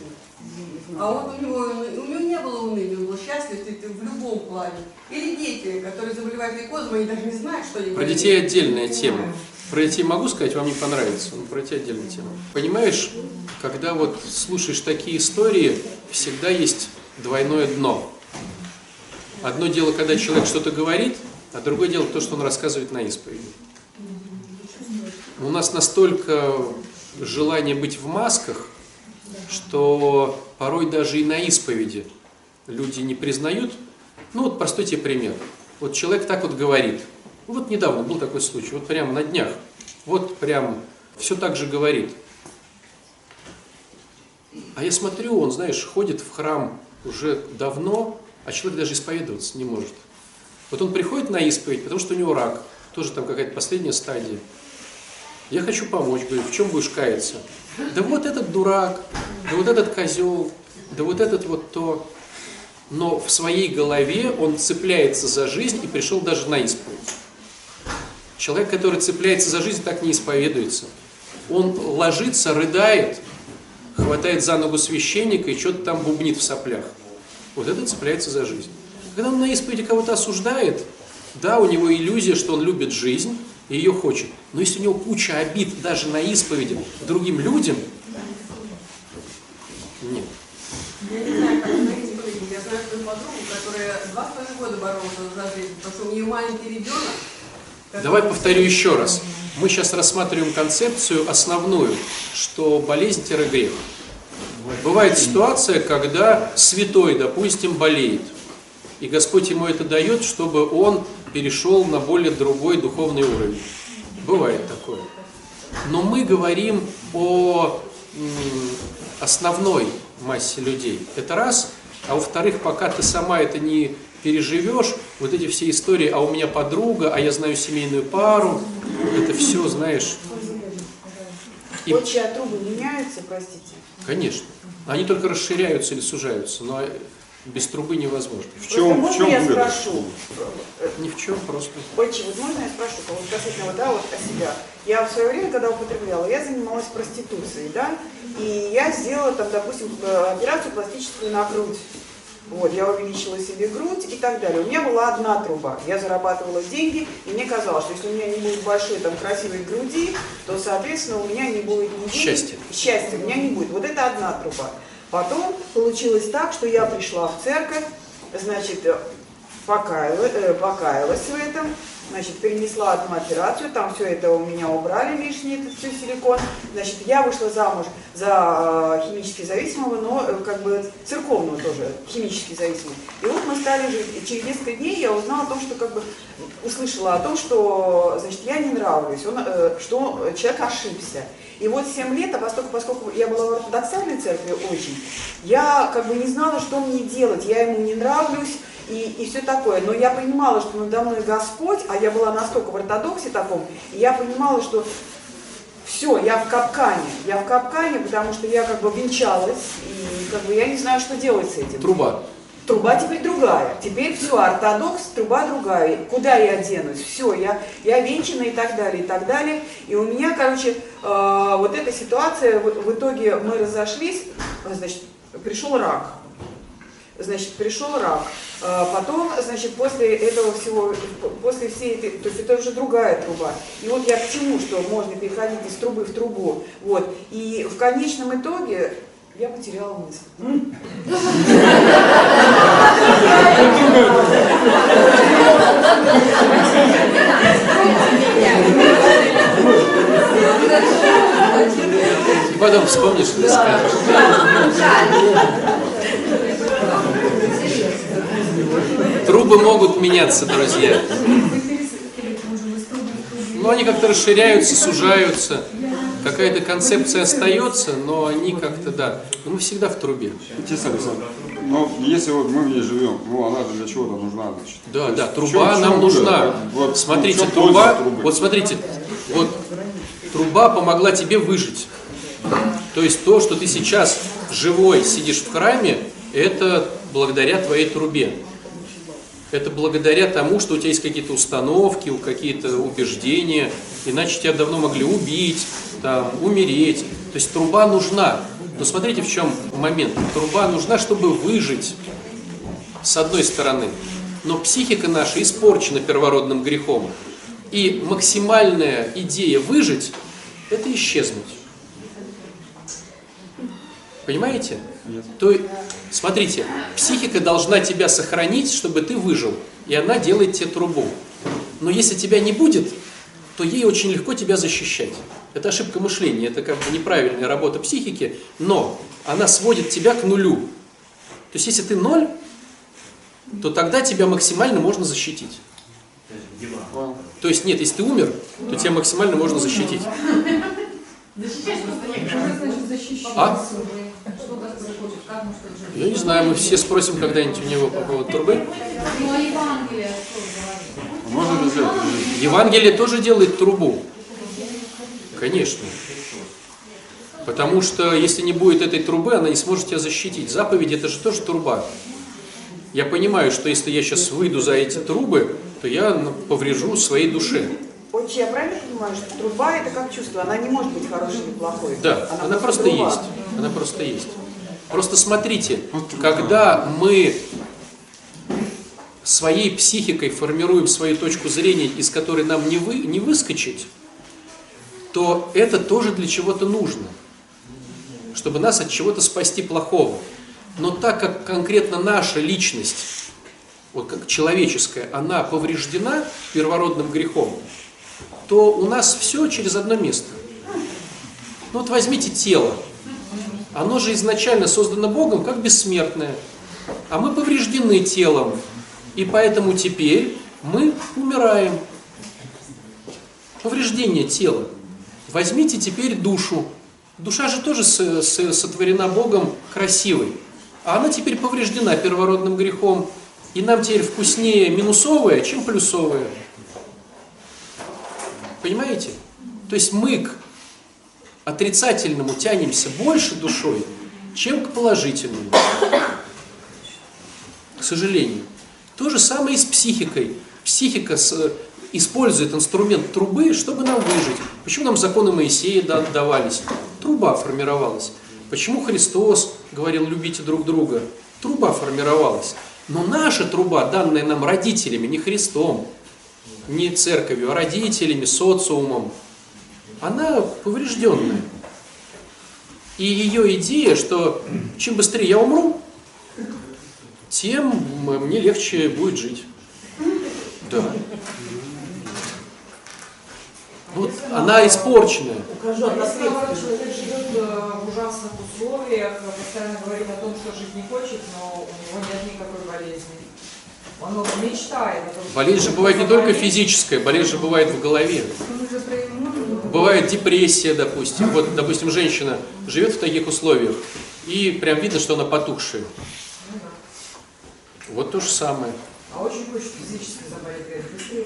А вот у него, у него не было уныния, он был счастлив в любом плане. Или дети, которые заболевают лейкозом, они даже не знают, что они Про детей отдельная тема. Про детей могу сказать, вам не понравится, но про детей отдельная тема. Понимаешь, когда вот слушаешь такие истории, всегда есть двойное дно. Одно дело, когда человек что-то говорит, а другое дело то, что он рассказывает на исповеди. У нас настолько желание быть в масках, что порой даже и на исповеди люди не признают. Ну вот простой тебе пример. Вот человек так вот говорит. Вот недавно был такой случай, вот прямо на днях. Вот прям все так же говорит. А я смотрю, он, знаешь, ходит в храм уже давно, а человек даже исповедоваться не может. Вот он приходит на исповедь, потому что у него рак, тоже там какая-то последняя стадия. Я хочу помочь, говорю, в чем будешь каяться? Да вот этот дурак, да вот этот козел, да вот этот вот то. Но в своей голове он цепляется за жизнь и пришел даже на исповедь. Человек, который цепляется за жизнь, так не исповедуется. Он ложится, рыдает, хватает за ногу священника и что-то там бубнит в соплях. Вот это цепляется за жизнь. Когда он на исповеди кого-то осуждает, да, у него иллюзия, что он любит жизнь и ее хочет. Но если у него куча обид даже на исповеди другим людям, нет. Я не знаю, как на исповеди. Я знаю свою подругу, которая два с половиной года боролась за ответить, потому что у нее маленький ребенок. Давай повторю еще раз. Мы сейчас рассматриваем концепцию основную, что болезнь-грех. Бывает ситуация, когда святой, допустим, болеет. И Господь ему это дает, чтобы он перешел на более другой духовный уровень. Бывает такое. Но мы говорим о основной массе людей. Это раз. А во-вторых, пока ты сама это не переживешь, вот эти все истории, а у меня подруга, а я знаю семейную пару, это все, знаешь, И- Отче, а трубы меняются, простите? конечно. Они только расширяются или сужаются, но без трубы невозможно. В чем, в чем я выгода? спрошу? Ни в чем просто. Отче, вот можно я спрошу, вот касательно вот, да, вот о себя? Я в свое время, когда употребляла, я занималась проституцией, да, и я сделала там, допустим, э, операцию пластическую на грудь. Вот, я увеличила себе грудь и так далее. У меня была одна труба. Я зарабатывала деньги, и мне казалось, что если у меня не будет большой там красивой груди, то, соответственно, у меня не будет ни денег, Счастья. Счастья у меня не будет. Вот это одна труба. Потом получилось так, что я пришла в церковь, значит, э, покаялась, э, покаялась в этом, значит, перенесла одну операцию, там все это у меня убрали лишний, этот все силикон. Значит, я вышла замуж за э, химически зависимого, но как бы церковного тоже, химически зависимого. И вот мы стали жить. И через несколько дней я узнала о том, что как бы услышала о том, что, значит, я не нравлюсь, он, что человек ошибся. И вот 7 лет, а поскольку, поскольку я была в ортодоксальной церкви очень, я как бы не знала, что мне делать, я ему не нравлюсь, и, и все такое. Но я понимала, что надо мной Господь, а я была настолько в ортодоксе таком, и я понимала, что все, я в капкане, я в капкане, потому что я как бы венчалась, и как бы я не знаю, что делать с этим. Труба. Труба теперь другая. Теперь все, ортодокс, труба другая. Куда я денусь? Все, я, я венчана и так далее, и так далее. И у меня, короче, э, вот эта ситуация, в, в итоге мы разошлись, значит, пришел рак. Значит, пришел рак. Э, потом, значит, после этого всего, после всей этой, то есть это уже другая труба. И вот я к чему, что можно переходить из трубы в трубу. Вот. И в конечном итоге я потеряла мысль. И потом вспомнишь и скажешь. Трубы могут меняться, друзья. Но они как-то расширяются, сужаются. Какая-то концепция остается, но они как-то, да. Мы всегда в трубе. Отец Александр, но если вот мы в ней живем, ну она для чего-то нужна, значит. Да, да, труба чем- нам нужна. Вот, смотрите, в чем труба, вот смотрите, вот труба помогла тебе выжить. То есть то, что ты сейчас живой сидишь в храме, это благодаря твоей трубе. Это благодаря тому, что у тебя есть какие-то установки, какие-то убеждения, иначе тебя давно могли убить, там, умереть. То есть труба нужна. Но смотрите, в чем момент. Труба нужна, чтобы выжить, с одной стороны. Но психика наша испорчена первородным грехом. И максимальная идея выжить – это исчезнуть. Понимаете? То, и- смотрите, психика должна тебя сохранить, чтобы ты выжил. И она делает тебе трубу. Но если тебя не будет, то ей очень легко тебя защищать. Это ошибка мышления, это как бы неправильная работа психики, но она сводит тебя к нулю. То есть если ты ноль, то тогда тебя максимально можно защитить. То есть нет, если ты умер, то тебя максимально можно защитить. А? Я не знаю, мы все спросим когда-нибудь у него по поводу трубы. Ну, а взять? Евангелие тоже делает трубу. Конечно. Потому что если не будет этой трубы, она не сможет тебя защитить. Заповедь это же тоже труба. Я понимаю, что если я сейчас выйду за эти трубы, то я поврежу своей душе. Отче, я правильно понимаю, что труба это как чувство, она не может быть хорошей или плохой? Да, она просто труба. есть. Она просто есть. Просто смотрите, когда мы своей психикой формируем свою точку зрения, из которой нам не, вы, не выскочить, то это тоже для чего-то нужно, чтобы нас от чего-то спасти плохого. Но так как конкретно наша личность вот как человеческая, она повреждена первородным грехом, то у нас все через одно место. Ну вот возьмите тело. Оно же изначально создано Богом как бессмертное. А мы повреждены телом. И поэтому теперь мы умираем. Повреждение тела. Возьмите теперь душу. Душа же тоже сотворена Богом красивой. А она теперь повреждена первородным грехом. И нам теперь вкуснее минусовое, чем плюсовое. Понимаете? То есть мы к отрицательному тянемся больше душой, чем к положительному. К сожалению. То же самое и с психикой. Психика использует инструмент трубы, чтобы нам выжить. Почему нам законы Моисея да- давались? Труба формировалась. Почему Христос говорил «любите друг друга»? Труба формировалась. Но наша труба, данная нам родителями, не Христом, не церковью, а родителями, социумом, она поврежденная. И ее идея, что чем быстрее я умру, тем мне легче будет жить. Да. Вот она испорченная. Укажу, наоборот, человек живет э, в ужасных условиях, э, постоянно говорит о том, что жить не хочет, но у него нет никакой болезни. Он вот мечтает о том, что Болезнь же бывает не только физическая, болезнь же бывает в голове. Бывает депрессия, допустим. Вот, допустим, женщина живет в таких условиях, и прям видно, что она потухшая. Вот то же самое. А очень хочет физически заболеть, говорит, быстрее.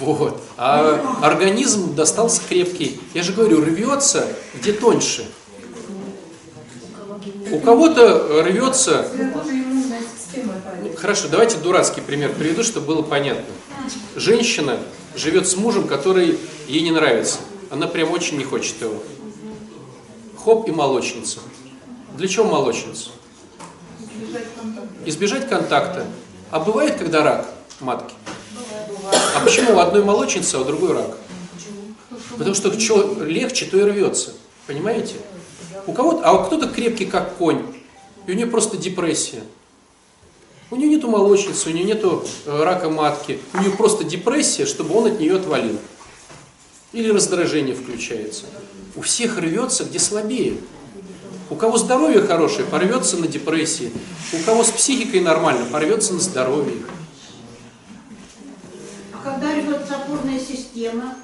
Вот. А организм достался крепкий. Я же говорю, рвется где тоньше. У кого-то рвется... Хорошо, давайте дурацкий пример приведу, чтобы было понятно. Женщина живет с мужем, который ей не нравится. Она прям очень не хочет его. Хоп и молочница. Для чего молочница? Избежать контакта. А бывает, когда рак матки? А почему у одной молочницы, а у другой рак? Потому что что легче, то и рвется. Понимаете? У кого-то, а кто-то крепкий, как конь. И у нее просто депрессия. У нее нету молочницы, у нее нету э, рака матки. У нее просто депрессия, чтобы он от нее отвалил. Или раздражение включается. У всех рвется, где слабее. У кого здоровье хорошее, порвется на депрессии. У кого с психикой нормально, порвется на здоровье. Когда рвется опорная система,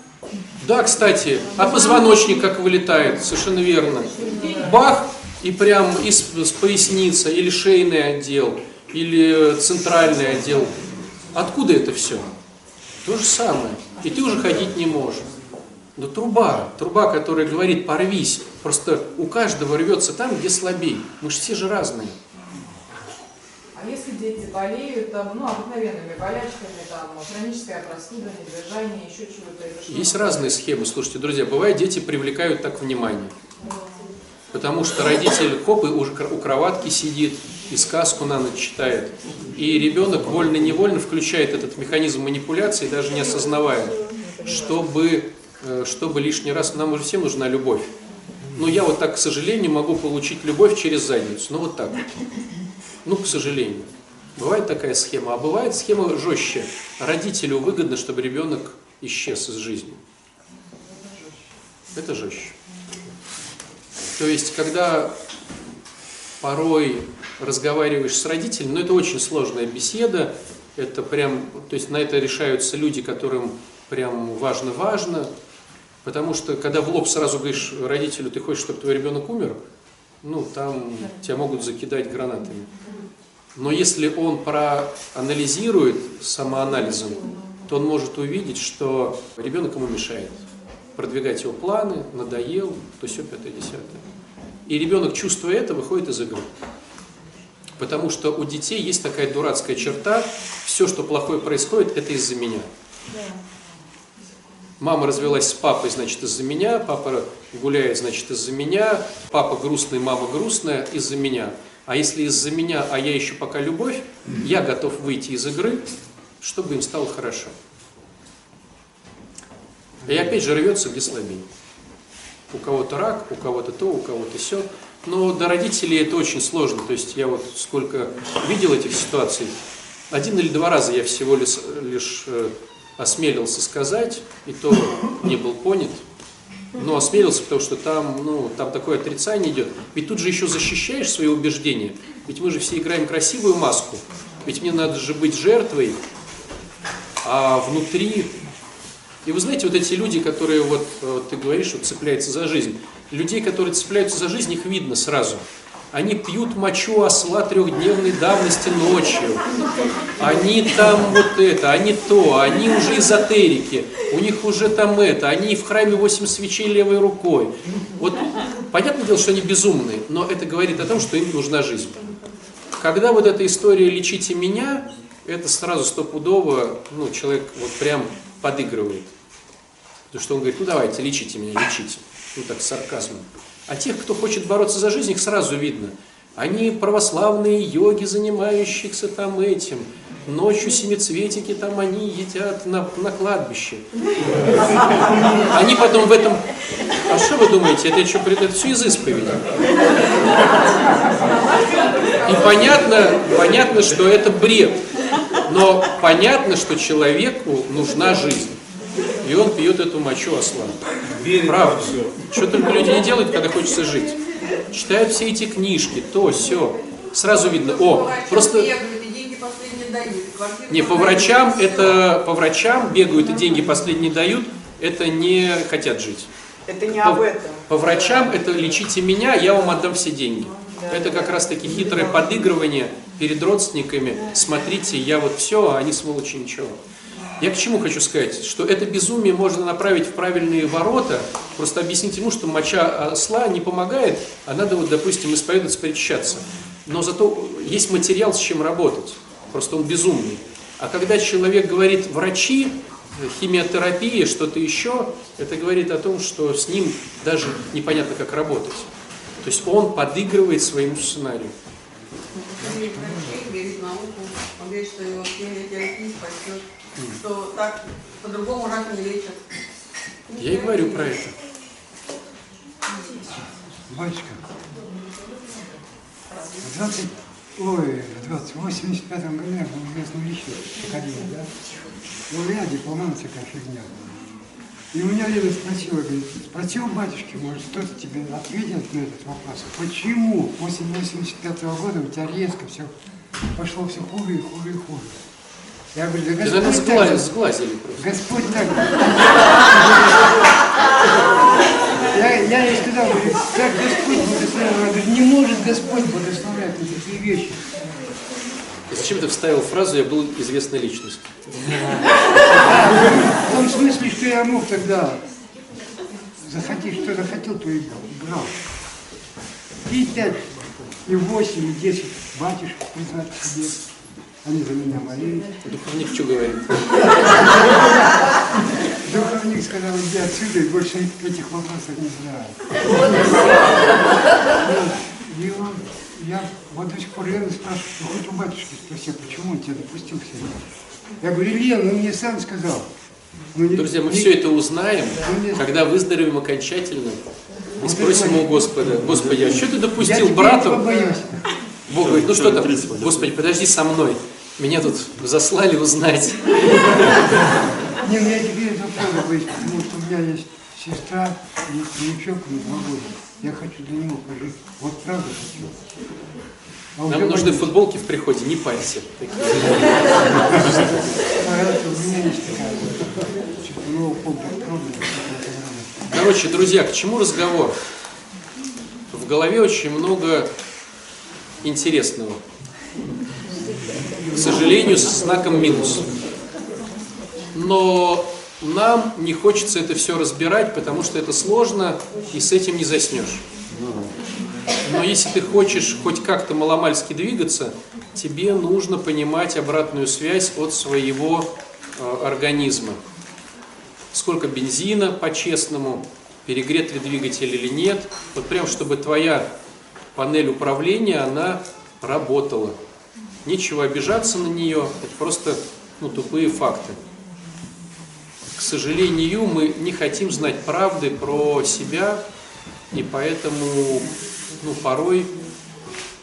Да, кстати, а позвоночник как вылетает, совершенно верно. Бах, и прям из, с поясницы, или шейный отдел, или центральный отдел. Откуда это все? То же самое. И ты уже ходить не можешь. Да труба, труба, которая говорит порвись. Просто у каждого рвется там, где слабей. Мы же все же разные. А если дети болеют там, ну, обыкновенными болячками, там, хроническая простуда, недержание, еще чего-то? Есть разные схемы. Слушайте, друзья, бывает, дети привлекают так внимание. Потому что родитель, хоп, и уже у кроватки сидит, и сказку на ночь читает. И ребенок вольно-невольно включает этот механизм манипуляции, даже не осознавая, чтобы, э, чтобы лишний раз... Нам уже всем нужна любовь. Но я вот так, к сожалению, могу получить любовь через задницу. Ну вот так вот. Ну, к сожалению. Бывает такая схема, а бывает схема жестче. Родителю выгодно, чтобы ребенок исчез из жизни. Это жестче. То есть, когда порой разговариваешь с родителем, но это очень сложная беседа, это прям, то есть на это решаются люди, которым прям важно-важно, потому что когда в лоб сразу говоришь родителю, ты хочешь, чтобы твой ребенок умер, ну, там тебя могут закидать гранатами. Но если он проанализирует самоанализом, то он может увидеть, что ребенок ему мешает. Продвигать его планы, надоел, то все пятое, десятое. И ребенок, чувствуя это, выходит из игры. Потому что у детей есть такая дурацкая черта, все, что плохое происходит, это из-за меня. Мама развелась с папой, значит, из-за меня, папа гуляет, значит, из-за меня, папа грустный, мама грустная, из-за меня. А если из-за меня, а я еще пока любовь, я готов выйти из игры, чтобы им стало хорошо. И опять же рвется, где слабее. У кого-то рак, у кого-то то, у кого-то все. Но до родителей это очень сложно. То есть я вот сколько видел этих ситуаций, Один или два раза я всего лишь, лишь э, осмелился сказать, и то не был понят. Но осмелился, потому что там, ну, там такое отрицание идет. Ведь тут же еще защищаешь свои убеждения. Ведь мы же все играем красивую маску. Ведь мне надо же быть жертвой, а внутри... И вы знаете, вот эти люди, которые, вот э, ты говоришь, вот цепляются за жизнь. Людей, которые цепляются за жизнь, их видно сразу. Они пьют мочу осла трехдневной давности ночью. Они там вот это, они то, они уже эзотерики. У них уже там это, они в храме восемь свечей левой рукой. Вот понятное дело, что они безумные, но это говорит о том, что им нужна жизнь. Когда вот эта история «лечите меня», это сразу стопудово, ну, человек вот прям подыгрывает. Потому что он говорит, ну давайте, лечите меня, лечите. Ну так, с сарказмом. А тех, кто хочет бороться за жизнь, их сразу видно. Они православные йоги, занимающиеся там этим. Ночью семицветики там они едят на, на кладбище. Они потом в этом... А что вы думаете, это что, это все из исповеди? И понятно, понятно, что это бред. Но понятно, что человеку нужна жизнь. И он пьет эту мочу осла. Правда. Что только люди не делают, когда хочется жить. Читают все эти книжки, то, все. Сразу видно, о, просто... Не, по врачам это, по врачам бегают и деньги последние дают, это не хотят жить. Это не об этом. По врачам это лечите меня, я вам отдам все деньги. Это как раз таки хитрое подыгрывание перед родственниками. Смотрите, я вот все, а они сволочи ничего. Я к чему хочу сказать, что это безумие можно направить в правильные ворота, просто объяснить ему, что моча осла не помогает, а надо вот, допустим, исповедоваться, причащаться. Но зато есть материал, с чем работать. Просто он безумный. А когда человек говорит врачи, химиотерапия, что-то еще, это говорит о том, что с ним даже непонятно, как работать. То есть он подыгрывает своему сценарию. Он верит, что его химиотерапия спасет, что так по-другому рак не лечат. Я и говорю про это. Батюшка, в 20, ой, в 20, 85 году я был известным личностью Академии, да? Ну, у меня дипломат всякая фигня. И у меня Лена спросила, говорит, спросил батюшки, может кто-то тебе ответит на этот вопрос, почему после 85 года у тебя резко все пошло все хуже и хуже и хуже. Я говорю, да Господь сгла- так, сглазили просто. Господь так. Я, я ей сказал, говорю, как Господь благословляет. Она говорит, не может Господь благословлять на такие вещи. И зачем ты вставил фразу «я был известной личностью»? В том смысле, что я мог тогда захотеть, что захотел, то и брал. И пять, и восемь, и десять батюшек признать к себе. Они за меня молились. Духовник что говорит? Духовник сказал, иди отсюда, и больше этих вопросов не знаю. И он, я вот до сих пор Лена спрашивает, ну хоть у батюшки спроси, почему он тебя допустил к себе? Я говорю, Лен, он мне сам сказал. Ну, не- Друзья, мы не- все это узнаем, Ну, нет. когда выздоровеем окончательно. И спросим у Господа, Господи, а что ты допустил брату? Бог говорит, ну что там, 30 подожди. Господи, подожди со мной. Меня тут заслали узнать. Не, ну я теперь правда боюсь, потому что у меня есть сестра и внучок на два года. Я хочу для него пожить. Вот правда хочу. А Нам нужны боюсь. футболки в приходе, не есть трудно. Короче, друзья, к чему разговор? В голове очень много интересного. К сожалению, с знаком минус. Но нам не хочется это все разбирать, потому что это сложно, и с этим не заснешь. Но если ты хочешь хоть как-то маломальски двигаться, тебе нужно понимать обратную связь от своего э, организма. Сколько бензина по-честному, перегрет ли двигатель или нет. Вот прям, чтобы твоя панель управления, она работала. Нечего обижаться на нее, это просто ну, тупые факты. К сожалению, мы не хотим знать правды про себя, и поэтому ну, порой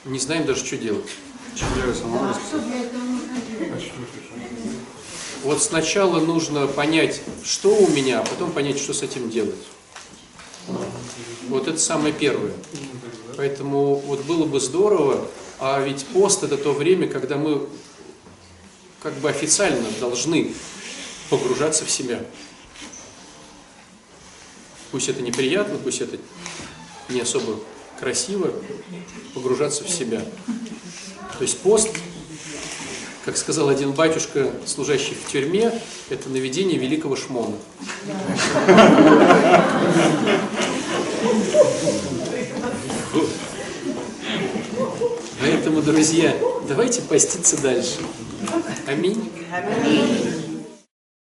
не знаем даже, что делать. Делать? Вот сначала нужно понять, что у меня, а потом понять, что с этим делать. Вот это самое первое. Поэтому вот было бы здорово, а ведь пост это то время, когда мы как бы официально должны погружаться в себя. Пусть это неприятно, пусть это не особо красиво, погружаться в себя. То есть пост, как сказал один батюшка, служащий в тюрьме, это наведение великого шмона. Вот. Поэтому, друзья, давайте поститься дальше. Аминь. Аминь.